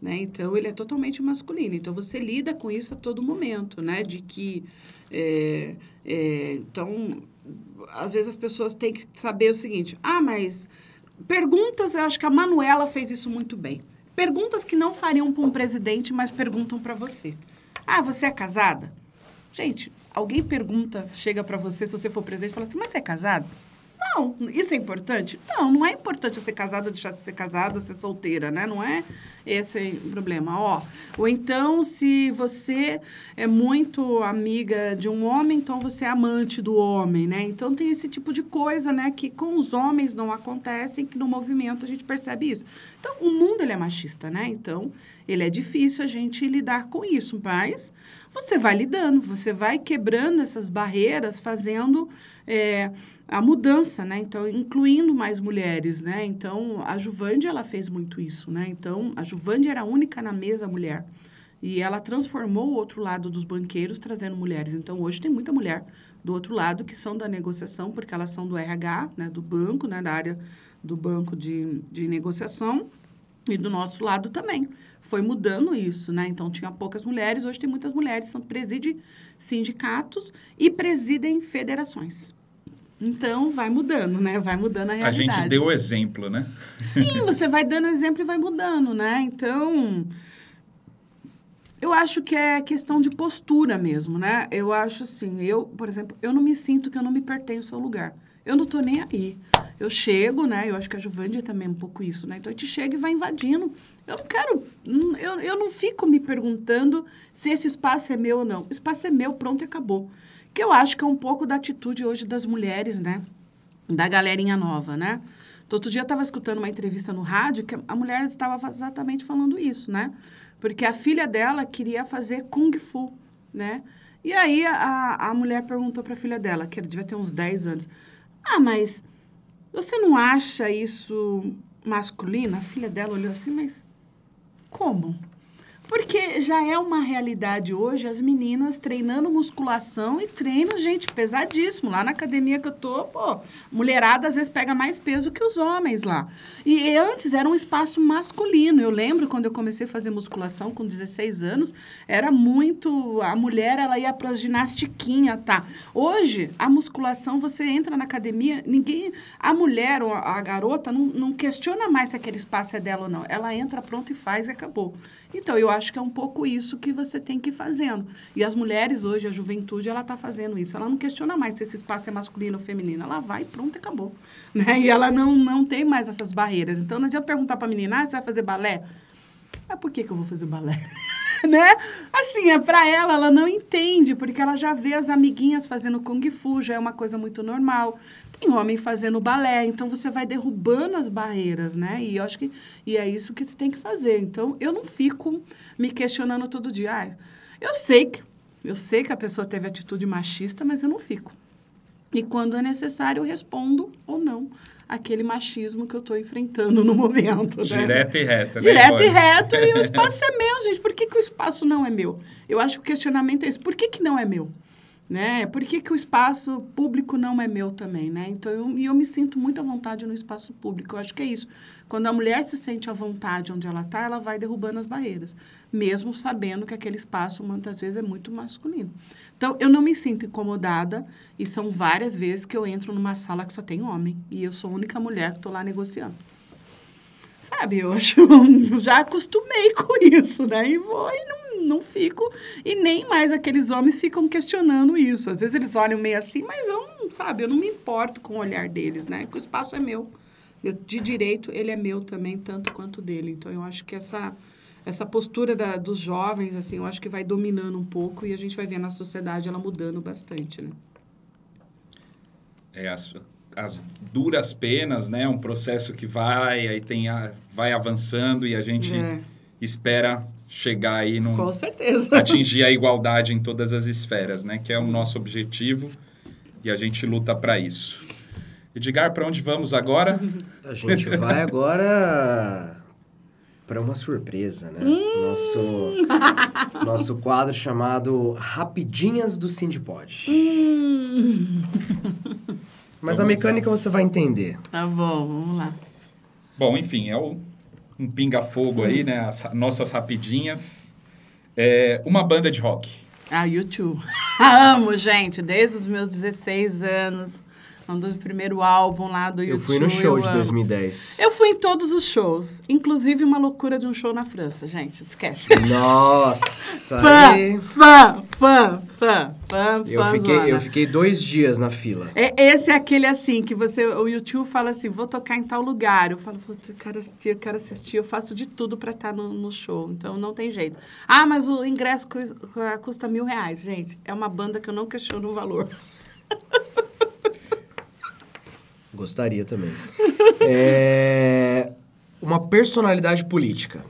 né? Então, ele é totalmente masculino. Então, você lida com isso a todo momento, né? De que, é, é, então, às vezes as pessoas têm que saber o seguinte: ah, mas perguntas, eu acho que a Manuela fez isso muito bem. Perguntas que não fariam para um presidente, mas perguntam para você. Ah, você é casada? Gente, alguém pergunta, chega para você, se você for presidente, fala assim, mas você é casado? Não, isso é importante? Não, não é importante eu ser casado, ou deixar de ser casado, ser solteira, né? Não é esse o problema. Ó, ou então, se você é muito amiga de um homem, então você é amante do homem, né? Então, tem esse tipo de coisa, né? Que com os homens não acontece, que no movimento a gente percebe isso. Então, o mundo, ele é machista, né? Então, ele é difícil a gente lidar com isso, mas você vai lidando, você vai quebrando essas barreiras, fazendo é, a mudança, né? Então, incluindo mais mulheres, né? Então, a Juvande, ela fez muito isso, né? Então, a Juvande era a única na mesa mulher. E ela transformou o outro lado dos banqueiros, trazendo mulheres. Então, hoje tem muita mulher do outro lado que são da negociação, porque elas são do RH, né? Do banco, né? Da área do banco de, de negociação. E do nosso lado também foi mudando isso, né? Então tinha poucas mulheres, hoje tem muitas mulheres, são presidem sindicatos e presidem federações. Então vai mudando, né? Vai mudando a realidade. A gente deu o exemplo, né? Sim, você vai dando exemplo e vai mudando, né? Então eu acho que é questão de postura mesmo, né? Eu acho assim, eu, por exemplo, eu não me sinto que eu não me pertenço ao lugar. Eu não tô nem aí. Eu chego, né? Eu acho que a Juvandia também é um pouco isso, né? Então a gente chega e vai invadindo. Eu não quero, eu, eu não fico me perguntando se esse espaço é meu ou não. O espaço é meu, pronto e acabou. Que eu acho que é um pouco da atitude hoje das mulheres, né? Da galerinha nova, né? Então, outro dia eu estava escutando uma entrevista no rádio que a mulher estava exatamente falando isso, né? Porque a filha dela queria fazer Kung Fu, né? E aí a, a mulher perguntou para a filha dela, que devia ter uns 10 anos, ah, mas você não acha isso masculino? A filha dela olhou assim, mas como? Porque já é uma realidade hoje as meninas treinando musculação e treinam, gente, pesadíssimo. Lá na academia que eu tô, pô, mulherada às vezes pega mais peso que os homens lá. E antes era um espaço masculino. Eu lembro quando eu comecei a fazer musculação com 16 anos, era muito. A mulher, ela ia para ginastiquinha, tá? Hoje, a musculação, você entra na academia, ninguém. A mulher ou a, a garota não, não questiona mais se aquele espaço é dela ou não. Ela entra, pronto e faz e acabou. Então, eu acho que é um pouco isso que você tem que ir fazendo. E as mulheres hoje, a juventude, ela está fazendo isso. Ela não questiona mais se esse espaço é masculino ou feminino. Ela vai, pronto, acabou. Né? E ela não, não tem mais essas barreiras. Então, não adianta perguntar para a menina, ah, você vai fazer balé? Mas ah, por que, que eu vou fazer balé? né? Assim, é para ela, ela não entende, porque ela já vê as amiguinhas fazendo kung fu, já é uma coisa muito normal tem homem fazendo balé, então você vai derrubando as barreiras, né? E eu acho que e é isso que você tem que fazer. Então, eu não fico me questionando todo dia. Ah, eu sei que eu sei que a pessoa teve atitude machista, mas eu não fico. E quando é necessário, eu respondo ou não aquele machismo que eu estou enfrentando no momento. Né? Direto e reto, né? Direto e reto, e o espaço é meu, gente. Por que, que o espaço não é meu? Eu acho que o questionamento é esse. Por que, que não é meu? Né? Por que, que o espaço público não é meu também, né? Então, eu, eu me sinto muito à vontade no espaço público. Eu acho que é isso. Quando a mulher se sente à vontade onde ela está, ela vai derrubando as barreiras, mesmo sabendo que aquele espaço, muitas vezes, é muito masculino. Então, eu não me sinto incomodada e são várias vezes que eu entro numa sala que só tem homem e eu sou a única mulher que estou lá negociando. Sabe, eu acho, já acostumei com isso, né? E vou e não não fico. E nem mais aqueles homens ficam questionando isso. Às vezes eles olham meio assim, mas eu não, sabe, eu não me importo com o olhar deles, né? Que o espaço é meu. Eu, de direito, ele é meu também, tanto quanto dele. Então, eu acho que essa, essa postura da, dos jovens, assim, eu acho que vai dominando um pouco e a gente vai ver na sociedade ela mudando bastante, né? É, as, as duras penas, né? Um processo que vai, aí tem a, vai avançando e a gente é. espera chegar aí no Com certeza. atingir a igualdade em todas as esferas, né? Que é o nosso objetivo e a gente luta para isso. Edgar, para onde vamos agora? A gente vai agora para uma surpresa, né? Hum. Nosso nosso quadro chamado Rapidinhas do Sindipod. Hum. Mas vamos a mecânica lá. você vai entender. Tá bom, vamos lá. Bom, enfim, é o um pinga-fogo aí, né? As nossas rapidinhas. É, uma banda de rock. Ah, YouTube. Amo, gente, desde os meus 16 anos do primeiro álbum lá do YouTube. Eu fui no show de 2010. Eu fui em todos os shows. Inclusive uma loucura de um show na França, gente. Esquece. Nossa! fã, fã, fã, fã, fã, eu fã. Fiquei, eu fiquei dois dias na fila. É, esse é aquele assim, que você, o YouTube fala assim, vou tocar em tal lugar. Eu falo, eu quero assistir, eu quero assistir. Eu faço de tudo para estar no, no show. Então não tem jeito. Ah, mas o ingresso custa mil reais. Gente, é uma banda que eu não questiono o valor. Gostaria também. é, uma personalidade política.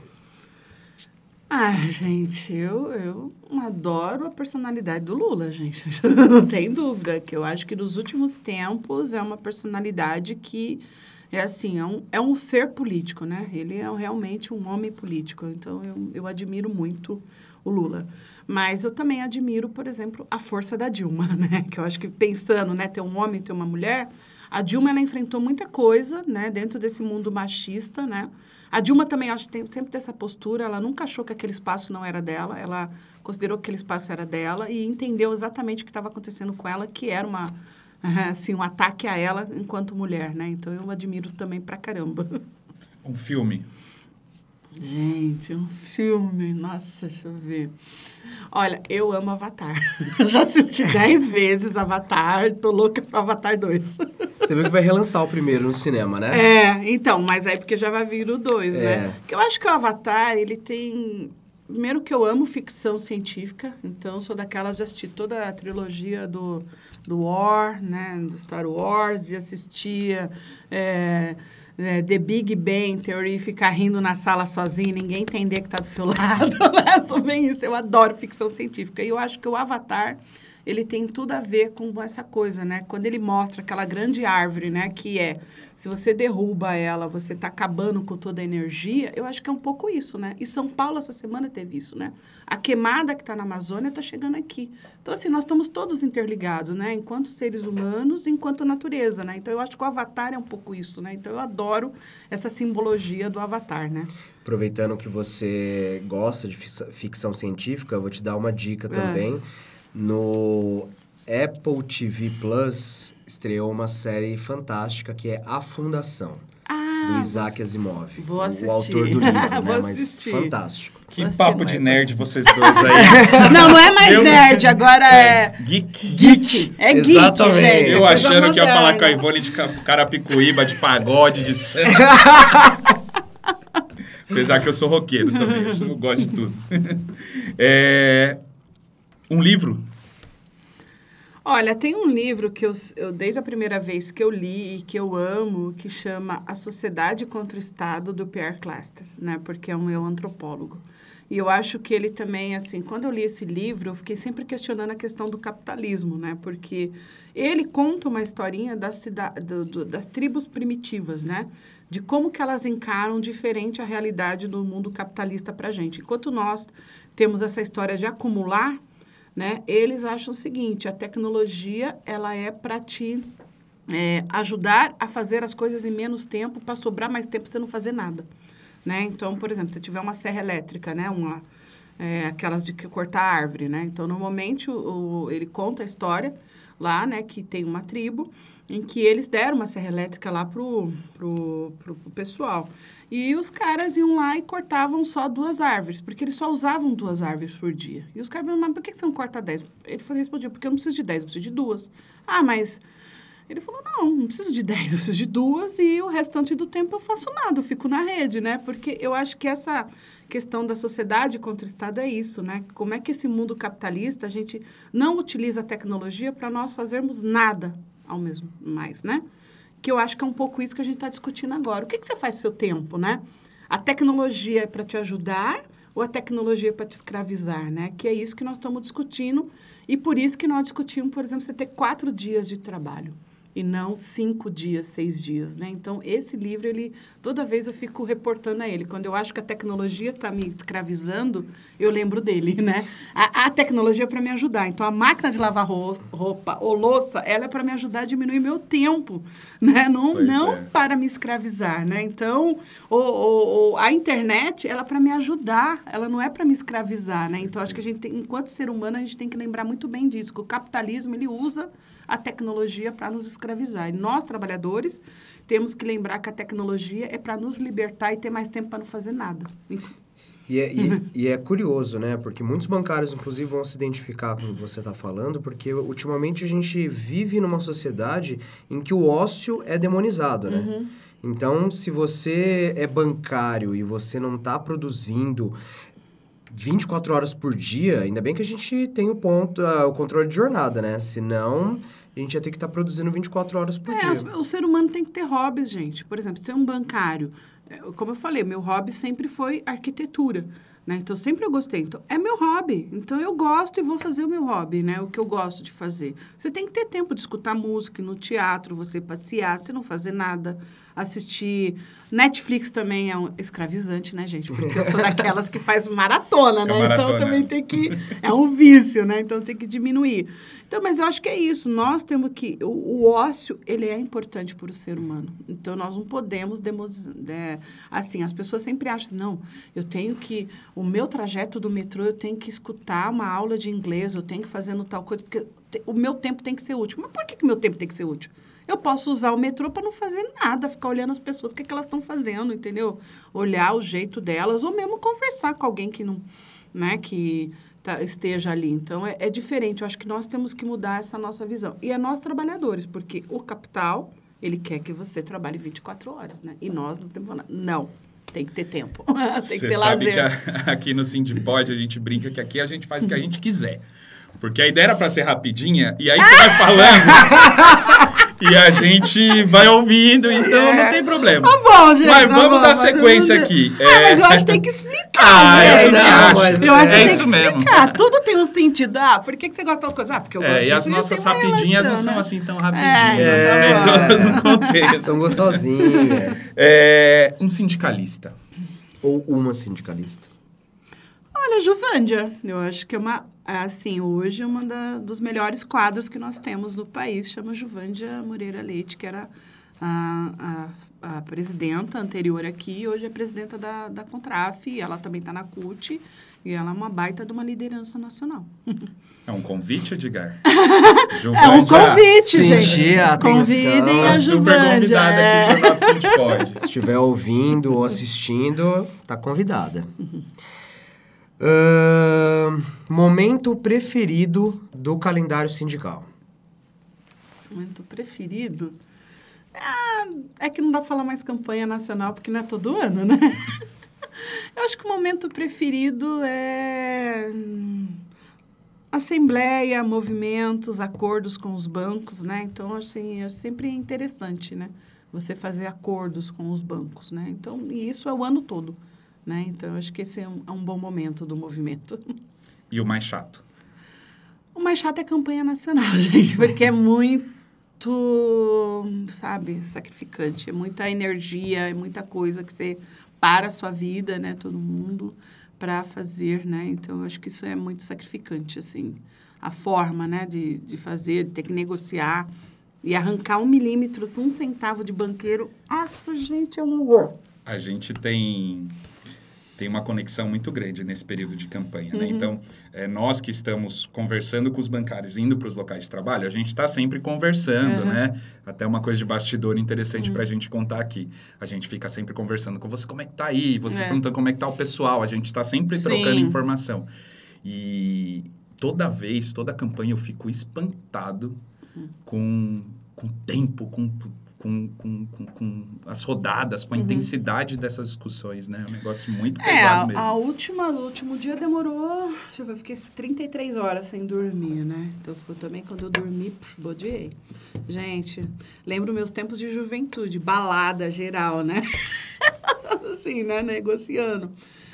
Ah, gente, eu, eu adoro a personalidade do Lula, gente. Não tem dúvida. Que eu acho que nos últimos tempos é uma personalidade que é assim, é um, é um ser político, né? Ele é realmente um homem político. Então, eu, eu admiro muito o Lula. Mas eu também admiro, por exemplo, a força da Dilma, né? Que eu acho que pensando, né? Ter um homem e ter uma mulher a Dilma ela enfrentou muita coisa, né, dentro desse mundo machista, né? A Dilma também acho que tem sempre dessa postura, ela nunca achou que aquele espaço não era dela, ela considerou que aquele espaço era dela e entendeu exatamente o que estava acontecendo com ela, que era uma assim, um ataque a ela enquanto mulher, né? Então eu admiro também pra caramba. Um filme. Gente, um filme, nossa, deixa eu ver. Olha, eu amo Avatar. já assisti dez vezes Avatar, tô louca pro Avatar 2. Você viu que vai relançar o primeiro no cinema, né? É, então, mas aí porque já vai vir o 2, é. né? Porque eu acho que o Avatar, ele tem... Primeiro que eu amo ficção científica, então sou daquelas de assistir toda a trilogia do, do War, né? Do Star Wars, de assistir... É, é, The Big Bang Theory, ficar rindo na sala sozinho, ninguém entender que está do seu lado. Né? bem isso. Eu adoro ficção científica. E eu acho que o Avatar ele tem tudo a ver com essa coisa, né? Quando ele mostra aquela grande árvore, né? Que é, se você derruba ela, você está acabando com toda a energia. Eu acho que é um pouco isso, né? E São Paulo, essa semana, teve isso, né? A queimada que está na Amazônia está chegando aqui. Então, assim, nós estamos todos interligados, né? Enquanto seres humanos, enquanto natureza, né? Então, eu acho que o Avatar é um pouco isso, né? Então, eu adoro essa simbologia do Avatar, né? Aproveitando que você gosta de ficção científica, eu vou te dar uma dica é. No Apple TV Plus estreou uma série fantástica que é A Fundação. Ah, do Isaac Asimov. Vou assistir. O autor do livro, né? Mas fantástico. Que papo de nerd vocês dois aí. não, não é mais eu... nerd, agora é... é... Geek. Geek. É geek, Exatamente. gente. Eu achando que ia falar com a Ivone de Carapicuíba, de pagode, de Apesar que eu sou roqueiro também, eu gosto de tudo. É, um livro? Olha, tem um livro que eu, eu, desde a primeira vez que eu li e que eu amo, que chama A Sociedade contra o Estado, do Pierre Clastes, né? Porque é um meu antropólogo. E eu acho que ele também, assim, quando eu li esse livro, eu fiquei sempre questionando a questão do capitalismo, né? Porque ele conta uma historinha das, do, do, das tribos primitivas, né? De como que elas encaram diferente a realidade do mundo capitalista para gente. Enquanto nós temos essa história de acumular, né? Eles acham o seguinte, a tecnologia, ela é para te é, ajudar a fazer as coisas em menos tempo, para sobrar mais tempo você não fazer nada, né? Então, por exemplo, se tiver uma serra elétrica, né? Uma, é, aquelas de cortar árvore, né? Então, normalmente, o, o, ele conta a história lá, né? Que tem uma tribo em que eles deram uma serra elétrica lá pro, pro, pro, pro pessoal. E os caras iam lá e cortavam só duas árvores, porque eles só usavam duas árvores por dia. E os caras falavam, mas por que você não corta dez? Ele falou, respondia, porque eu não preciso de dez, eu preciso de duas. Ah, mas... Ele falou, não, não preciso de dez, eu preciso de duas e o restante do tempo eu faço nada, eu fico na rede, né? Porque eu acho que essa questão da sociedade contra o Estado é isso, né? Como é que esse mundo capitalista, a gente não utiliza a tecnologia para nós fazermos nada ao mesmo mais, né? Que eu acho que é um pouco isso que a gente está discutindo agora. O que, que você faz com seu tempo, né? A tecnologia é para te ajudar ou a tecnologia é para te escravizar, né? Que é isso que nós estamos discutindo e por isso que nós discutimos, por exemplo, você ter quatro dias de trabalho e não cinco dias, seis dias, né? Então, esse livro, ele, toda vez eu fico reportando a ele. Quando eu acho que a tecnologia está me escravizando, eu lembro dele, né? A, a tecnologia é para me ajudar. Então, a máquina de lavar roupa ou louça, ela é para me ajudar a diminuir meu tempo, né? Não, não é. para me escravizar, né? Então, o, o, o a internet, ela é para me ajudar, ela não é para me escravizar, né? Então, acho que a gente tem, enquanto ser humano, a gente tem que lembrar muito bem disso, que o capitalismo, ele usa a tecnologia para nos escravizar. E nós, trabalhadores, temos que lembrar que a tecnologia é para nos libertar e ter mais tempo para não fazer nada. E é, e, e é, curioso, né? Porque muitos bancários, inclusive, vão se identificar com o que você está falando, porque ultimamente a gente vive numa sociedade em que o ócio é demonizado, né? Uhum. Então, se você é bancário e você não está produzindo 24 horas por dia, ainda bem que a gente tem o ponto, uh, o controle de jornada, né? Senão a gente ia ter que estar tá produzindo 24 horas por é, dia. O ser humano tem que ter hobbies, gente. Por exemplo, ser um bancário. É, como eu falei, meu hobby sempre foi arquitetura. Né? Então, sempre eu gostei. Então, é meu hobby. Então, eu gosto e vou fazer o meu hobby, né? O que eu gosto de fazer. Você tem que ter tempo de escutar música no teatro, você passear, você não fazer nada, assistir. Netflix também é um escravizante, né, gente? Porque eu sou daquelas que faz maratona, né? É maratona. Então, também tem que... É um vício, né? Então, tem que diminuir. Então, mas eu acho que é isso. Nós temos que... O, o ócio, ele é importante para o ser humano. Então, nós não podemos... Demos, é, assim, as pessoas sempre acham, não, eu tenho que... O meu trajeto do metrô, eu tenho que escutar uma aula de inglês, eu tenho que fazer no tal coisa, porque o meu tempo tem que ser útil. Mas por que o meu tempo tem que ser útil? Eu posso usar o metrô para não fazer nada, ficar olhando as pessoas, o que, é que elas estão fazendo, entendeu? Olhar o jeito delas, ou mesmo conversar com alguém que não... Né, que tá, esteja ali. Então, é, é, diferente. Eu acho que nós temos que mudar essa nossa visão. E é nós, trabalhadores, porque o capital, ele quer que você trabalhe 24 horas, né? E nós não temos nada. Não. Tem que ter tempo. tem que ter sabe lazer. que aqui no Sindipod a gente brinca que aqui a gente faz o que a gente quiser. Porque a ideia era para ser rapidinha, e aí você vai falando. e a gente vai ouvindo, então é. não tem problema. Tá bom, gente. Mas tá vamos bom, dar sequência aqui. Ah, é... mas eu acho que tem que explicar. Ah, gente. eu, não, acho. eu acho é que isso tem que explicar. Mesmo. Tudo tem um sentido. Ah, por que, que você gosta de tal coisa? Ah, porque eu gosto é, E as nossas rapidinhas relação, não são né? assim tão rapidinhas. É, tem todo um contexto. São gostosinhas. É, um sindicalista. Ou uma sindicalista. Olha, Juvândia, eu acho que é uma, assim, hoje uma da, dos melhores quadros que nós temos no país, chama Juvândia Moreira Leite, que era a, a, a presidenta anterior aqui, hoje é presidenta da, da Contraf, ela também está na CUT, e ela é uma baita de uma liderança nacional. É um convite, Edgar? é um convite, Sentir gente. a. Convidem a Super Juvândia. convidada é. aqui para nosso pode. Se estiver ouvindo ou assistindo, tá convidada. Momento preferido do calendário sindical. Momento preferido? Ah, é que não dá pra falar mais campanha nacional, porque não é todo ano, né? Eu acho que o momento preferido é hum, assembleia, movimentos, acordos com os bancos, né? Então, assim, é sempre interessante, né? Você fazer acordos com os bancos, né? Então, e isso é o ano todo, né? Então, acho que esse é um, é um bom momento do movimento. E o mais chato? O mais chato é a campanha nacional, gente, porque é muito, sabe, sacrificante. É muita energia, é muita coisa que você para a sua vida, né, todo mundo, para fazer, né? Então, acho que isso é muito sacrificante, assim. a forma, né, de, de fazer, de ter que negociar e arrancar um milímetro, um centavo de banqueiro. Nossa, gente, é um horror. A gente tem tem uma conexão muito grande nesse período de campanha, né? Uhum. Então, é, nós que estamos conversando com os bancários, indo para os locais de trabalho, a gente está sempre conversando, Uhum. né? Até uma coisa de bastidor interessante para a gente contar aqui. A gente fica sempre conversando com você, como é que tá aí? Vocês É. perguntando como é que tá o pessoal. A gente está sempre Sim. trocando informação. E toda vez, toda campanha, eu fico espantado com com o tempo, com, com, com, com, com as rodadas, com a intensidade dessas discussões, né? É um negócio muito Uhum. É, pesado a, mesmo. a última, o último dia demorou. Deixa eu ver, eu fiquei 33 horas sem dormir, né? Então foi também quando eu dormi, puf, bodiei. Gente, lembro meus tempos de juventude, balada geral, né? assim, né? Negociando.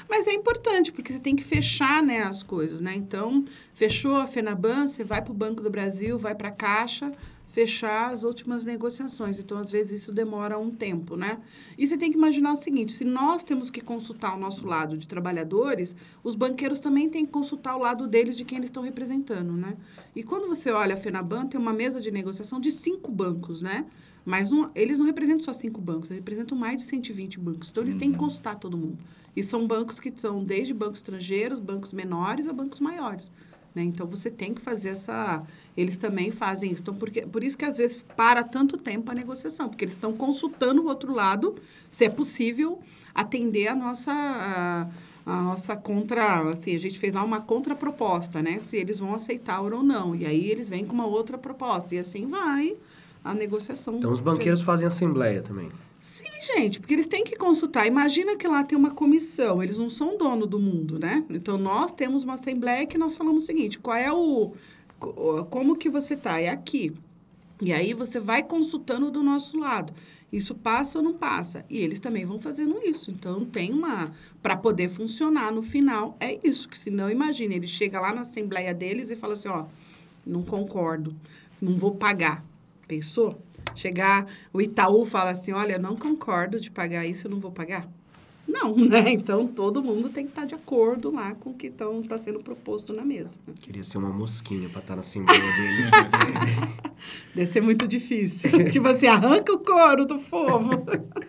Mas é importante, porque você tem que fechar né, as coisas, né? Então, fechou a FENABAN, você vai para o Banco do Brasil, vai para a Caixa, fechar as últimas negociações. Então, às vezes, isso demora um tempo, né? E você tem que imaginar o seguinte, se nós temos que consultar o nosso lado de trabalhadores, os banqueiros também têm que consultar o lado deles de quem eles estão representando, né? E quando você olha a FENABAN, tem uma mesa de negociação de cinco bancos, né? Mas não- eles não representam só cinco bancos, eles representam mais de 120 bancos. Então, eles têm que consultar todo mundo. E são bancos que são desde bancos estrangeiros, bancos menores a bancos maiores. Né? Então, você tem que fazer essa... Eles também fazem isso. Então, porque, por isso que, às vezes, para tanto tempo a negociação. Porque eles estão consultando o outro lado se é possível atender a nossa... A, a nossa contra... Assim, a gente fez lá uma contraproposta, né? Se eles vão aceitar ou não. E aí, eles vêm com uma outra proposta. E assim vai a negociação. Então os banqueiros fazem assembleia também. Sim, gente, porque eles têm que consultar. Imagina que lá tem uma comissão, eles não são dono do mundo, né? Então nós temos uma assembleia que nós falamos o seguinte: qual é o. co- Como que você tá? É aqui. E aí você vai consultando do nosso lado. Isso passa ou não passa? E eles também vão fazendo isso. Então tem uma. Para poder funcionar no final, é isso. Que senão, imagine, ele chega lá na assembleia deles e fala assim: ó, não concordo, não vou pagar. Pensou? Chegar, o Itaú fala assim: olha, não concordo de pagar isso, eu não vou pagar. Não, né? Então todo mundo tem que estar de acordo lá com o que está sendo proposto na mesa. né? Queria ser uma mosquinha pra estar na assembleia deles. Deve ser muito difícil. tipo assim, arranca o couro do povo.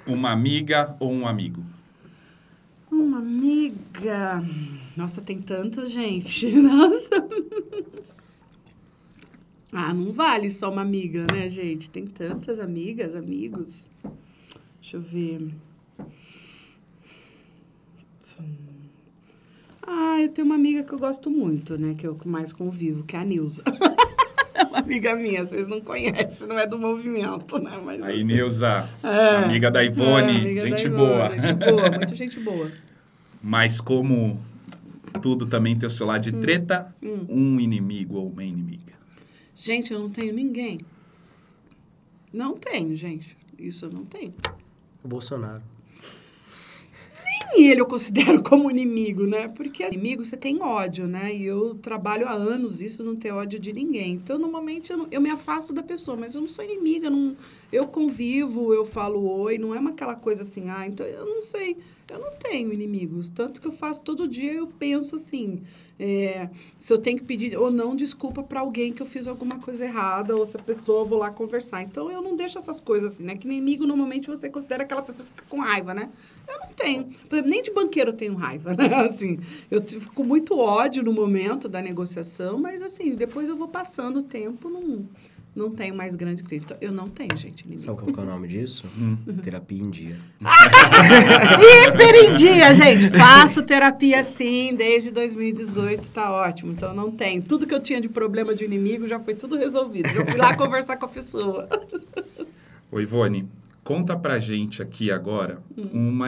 Uma amiga ou um amigo? Uma amiga. Nossa, tem tanta gente. Nossa. Ah, não vale só uma amiga, né, gente? Tem tantas amigas, amigos. Deixa eu ver. Ah, eu tenho uma amiga que eu gosto muito, né? Que eu mais convivo, que é a Nilza. É uma amiga minha, vocês não conhecem, não é do movimento, né? Mas Aí, assim, Neuza, É. amiga da Ivone, é, amiga da gente Ivone, boa. Gente boa, muita gente boa. Mas como tudo também tem o seu lado Hum. de treta, um inimigo ou uma inimiga. Gente, eu não tenho ninguém. Não tenho, gente. Isso eu não tenho. o Bolsonaro. Ele eu considero como inimigo, né? Porque inimigo você tem ódio, né? E eu trabalho há anos isso, não ter ódio de ninguém. Então, normalmente, eu, não- eu me afasto da pessoa, mas eu não sou inimiga. Não, eu convivo, eu falo oi, não é uma aquela coisa assim, ah, então eu não sei. Eu não tenho inimigos. Tanto que eu faço todo dia, eu penso assim, é, se eu tenho que pedir ou não desculpa para alguém que eu fiz alguma coisa errada, ou se a pessoa eu vou lá conversar. Então, eu não deixo essas coisas assim, né? Que inimigo, normalmente, você considera aquela pessoa que fica com raiva, né? Eu não tenho. Por exemplo, nem de banqueiro eu tenho raiva, né? Assim, eu fico com muito ódio no momento da negociação, mas assim, depois eu vou passando o tempo, não, não tenho mais grande crise. Então, Eu não tenho, gente, inimigo. Sabe qual que é o nome disso? Terapia em dia. Hiper em dia, gente. Faço terapia sim, desde 2018, tá ótimo. Então não tem. Tudo que eu tinha de problema de inimigo já foi tudo resolvido. Já fui lá conversar com a pessoa. Ô Ivone, conta pra gente aqui agora Hum. uma,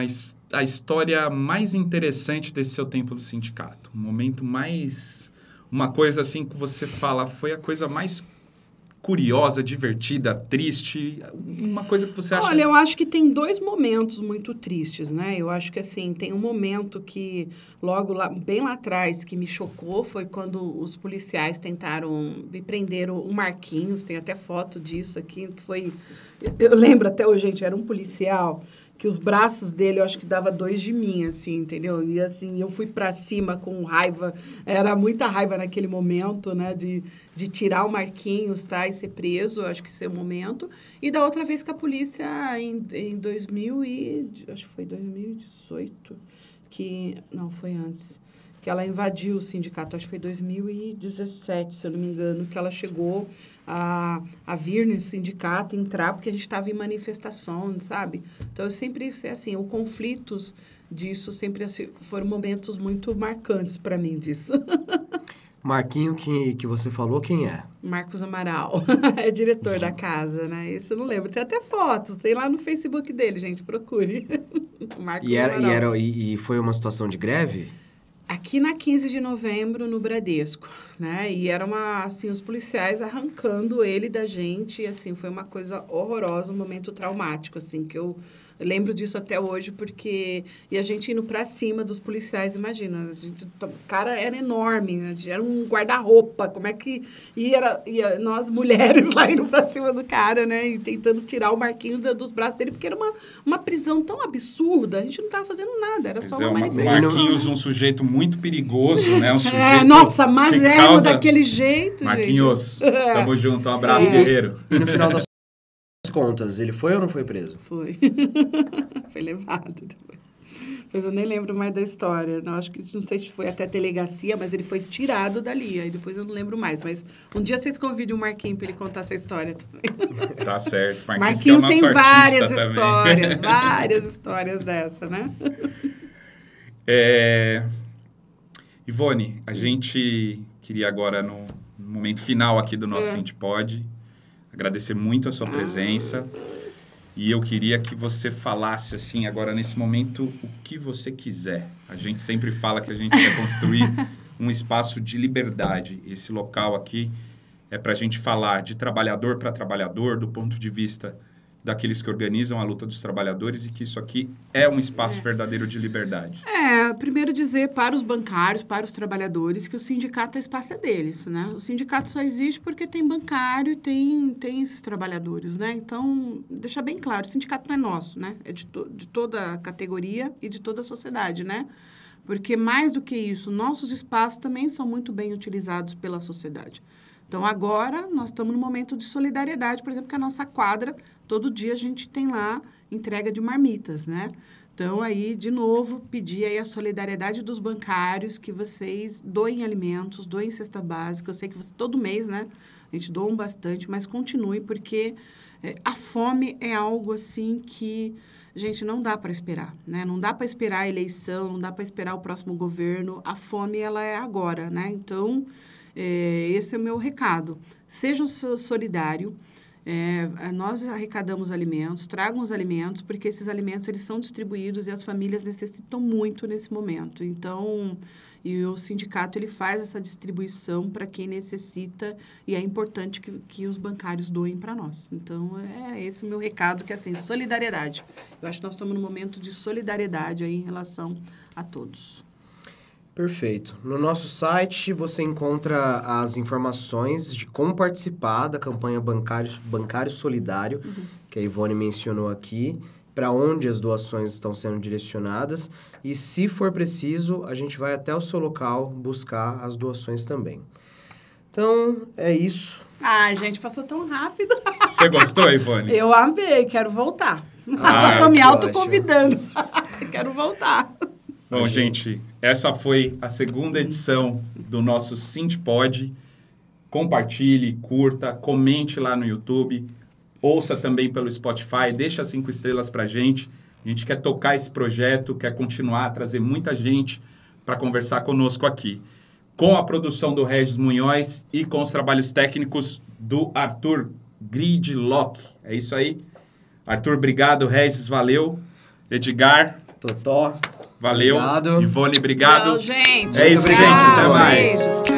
a história mais interessante desse seu tempo do sindicato. Um momento mais... Uma coisa assim que você fala, foi a coisa mais curiosa, divertida, triste, uma coisa que você acha... Olha, eu acho que tem dois momentos muito tristes, né? Eu acho que assim, tem um momento que logo lá, bem lá atrás, que me chocou, foi quando os policiais tentaram me prender o Marquinhos, tem até foto disso aqui, que foi. Eu lembro até hoje, gente, era um policial que os braços dele, eu acho que dava dois de mim, assim, entendeu? E assim, eu fui para cima com raiva, era muita raiva naquele momento, né, de, de tirar o Marquinhos, tá, e ser preso, acho que esse é o momento. E da outra vez que a polícia, em, em 2000 e, acho que foi 2018, que, não, foi antes, que ela invadiu o sindicato, acho que foi 2017, se eu não me engano, que ela chegou a, a vir no sindicato, entrar, porque a gente estava em manifestação, sabe? Então, eu sempre, assim, os conflitos disso sempre assim, foram momentos muito marcantes para mim disso. Marquinho que, que você falou, quem é? Marcos Amaral, é diretor da casa, né? Isso eu não lembro. Tem até fotos, tem lá no Facebook dele, gente, procure. Marcos e, era, e, era, e, e foi uma situação de greve? Aqui na 15 de novembro, no Bradesco, né? E era uma, assim, os policiais arrancando ele da gente, e, assim, foi uma coisa horrorosa, um momento traumático, assim, que eu eu lembro disso até hoje, porque. E a gente indo para cima dos policiais, imagina. A gente, o cara era enorme, né? era um guarda-roupa. Como é que. E era, e nós mulheres lá indo para cima do cara, né? E tentando tirar o Marquinho da, dos braços dele, porque era uma, uma prisão tão absurda. A gente não tava fazendo nada, era só uma, uma manifestação. Marquinhos, um sujeito muito perigoso, né? Um é, sujeito. É, nossa, mas é causa... daquele jeito. Marquinhos, gente. tamo junto. Um abraço, é. guerreiro. E no final das contas, ele foi ou não foi preso? Foi. foi levado depois. Mas eu nem lembro mais da história. Não, acho que não sei se foi até a delegacia, mas ele foi tirado dali. Aí depois eu não lembro mais. Mas um dia vocês convidem o Marquinhos para ele contar essa história também. Tá certo. Marquinhos, Marquinhos é tem várias histórias, várias histórias dessa, né? É... Ivone, a gente queria agora, no momento final aqui do nosso é. Pod agradecer muito a sua presença. E eu queria que você falasse, assim, agora nesse momento, o que você quiser. A gente sempre fala que a gente quer construir um espaço de liberdade. Esse local aqui é para a gente falar de trabalhador para trabalhador, do ponto de vista daqueles que organizam a luta dos trabalhadores e que isso aqui é um espaço é. verdadeiro de liberdade. É, primeiro dizer para os bancários, para os trabalhadores, que o sindicato é espaço é deles, né? O sindicato só existe porque tem bancário e tem, tem esses trabalhadores, né? Então, deixar bem claro, o sindicato não é nosso, né? É de, to, de toda a categoria e de toda a sociedade, né? Porque mais do que isso, nossos espaços também são muito bem utilizados pela sociedade. Então, agora, nós estamos no momento de solidariedade, por exemplo, que a nossa quadra, todo dia a gente tem lá entrega de marmitas, né? Então, aí, de novo, pedir aí a solidariedade dos bancários, que vocês doem alimentos, doem cesta básica. Eu sei que você, todo mês, né? A gente doa bastante, mas continue, porque é, a fome é algo, assim, que, gente, não dá para esperar, né? Não dá para esperar a eleição, não dá para esperar o próximo governo. A fome, ela é agora, né? Então, é, esse é o meu recado. Seja solidário. É, nós arrecadamos alimentos, tragam os alimentos, porque esses alimentos eles são distribuídos e as famílias necessitam muito nesse momento. Então, e o sindicato ele faz essa distribuição para quem necessita e é importante que, que os bancários doem para nós. Então, é esse o meu recado, que é assim, solidariedade. Eu acho que nós estamos num momento de solidariedade aí em relação a todos. Perfeito. No nosso site você encontra as informações de como participar da campanha Bancário, Bancário Solidário, uhum. que a Ivone mencionou aqui, para onde as doações estão sendo direcionadas e, se for preciso, a gente vai até o seu local buscar as doações também. Então, é isso. Ai, gente, passou tão rápido. Você gostou, Ivone? Eu amei, quero voltar. Ah, Já tô me autoconvidando. quero voltar. Bom, gente, essa foi a segunda edição do nosso Sintpod. Compartilhe, curta, comente lá no YouTube, ouça também pelo Spotify, deixa cinco estrelas pra gente. A gente quer tocar esse projeto, quer continuar, trazer muita gente para conversar conosco aqui. Com a produção do Regis Munhoz e com os trabalhos técnicos do Arthur Gridlock. É isso aí. Arthur, obrigado. Regis, valeu. Edgar. Totó. Valeu. Obrigado. Ivone, obrigado. Não, gente. É isso, gente. Até mais.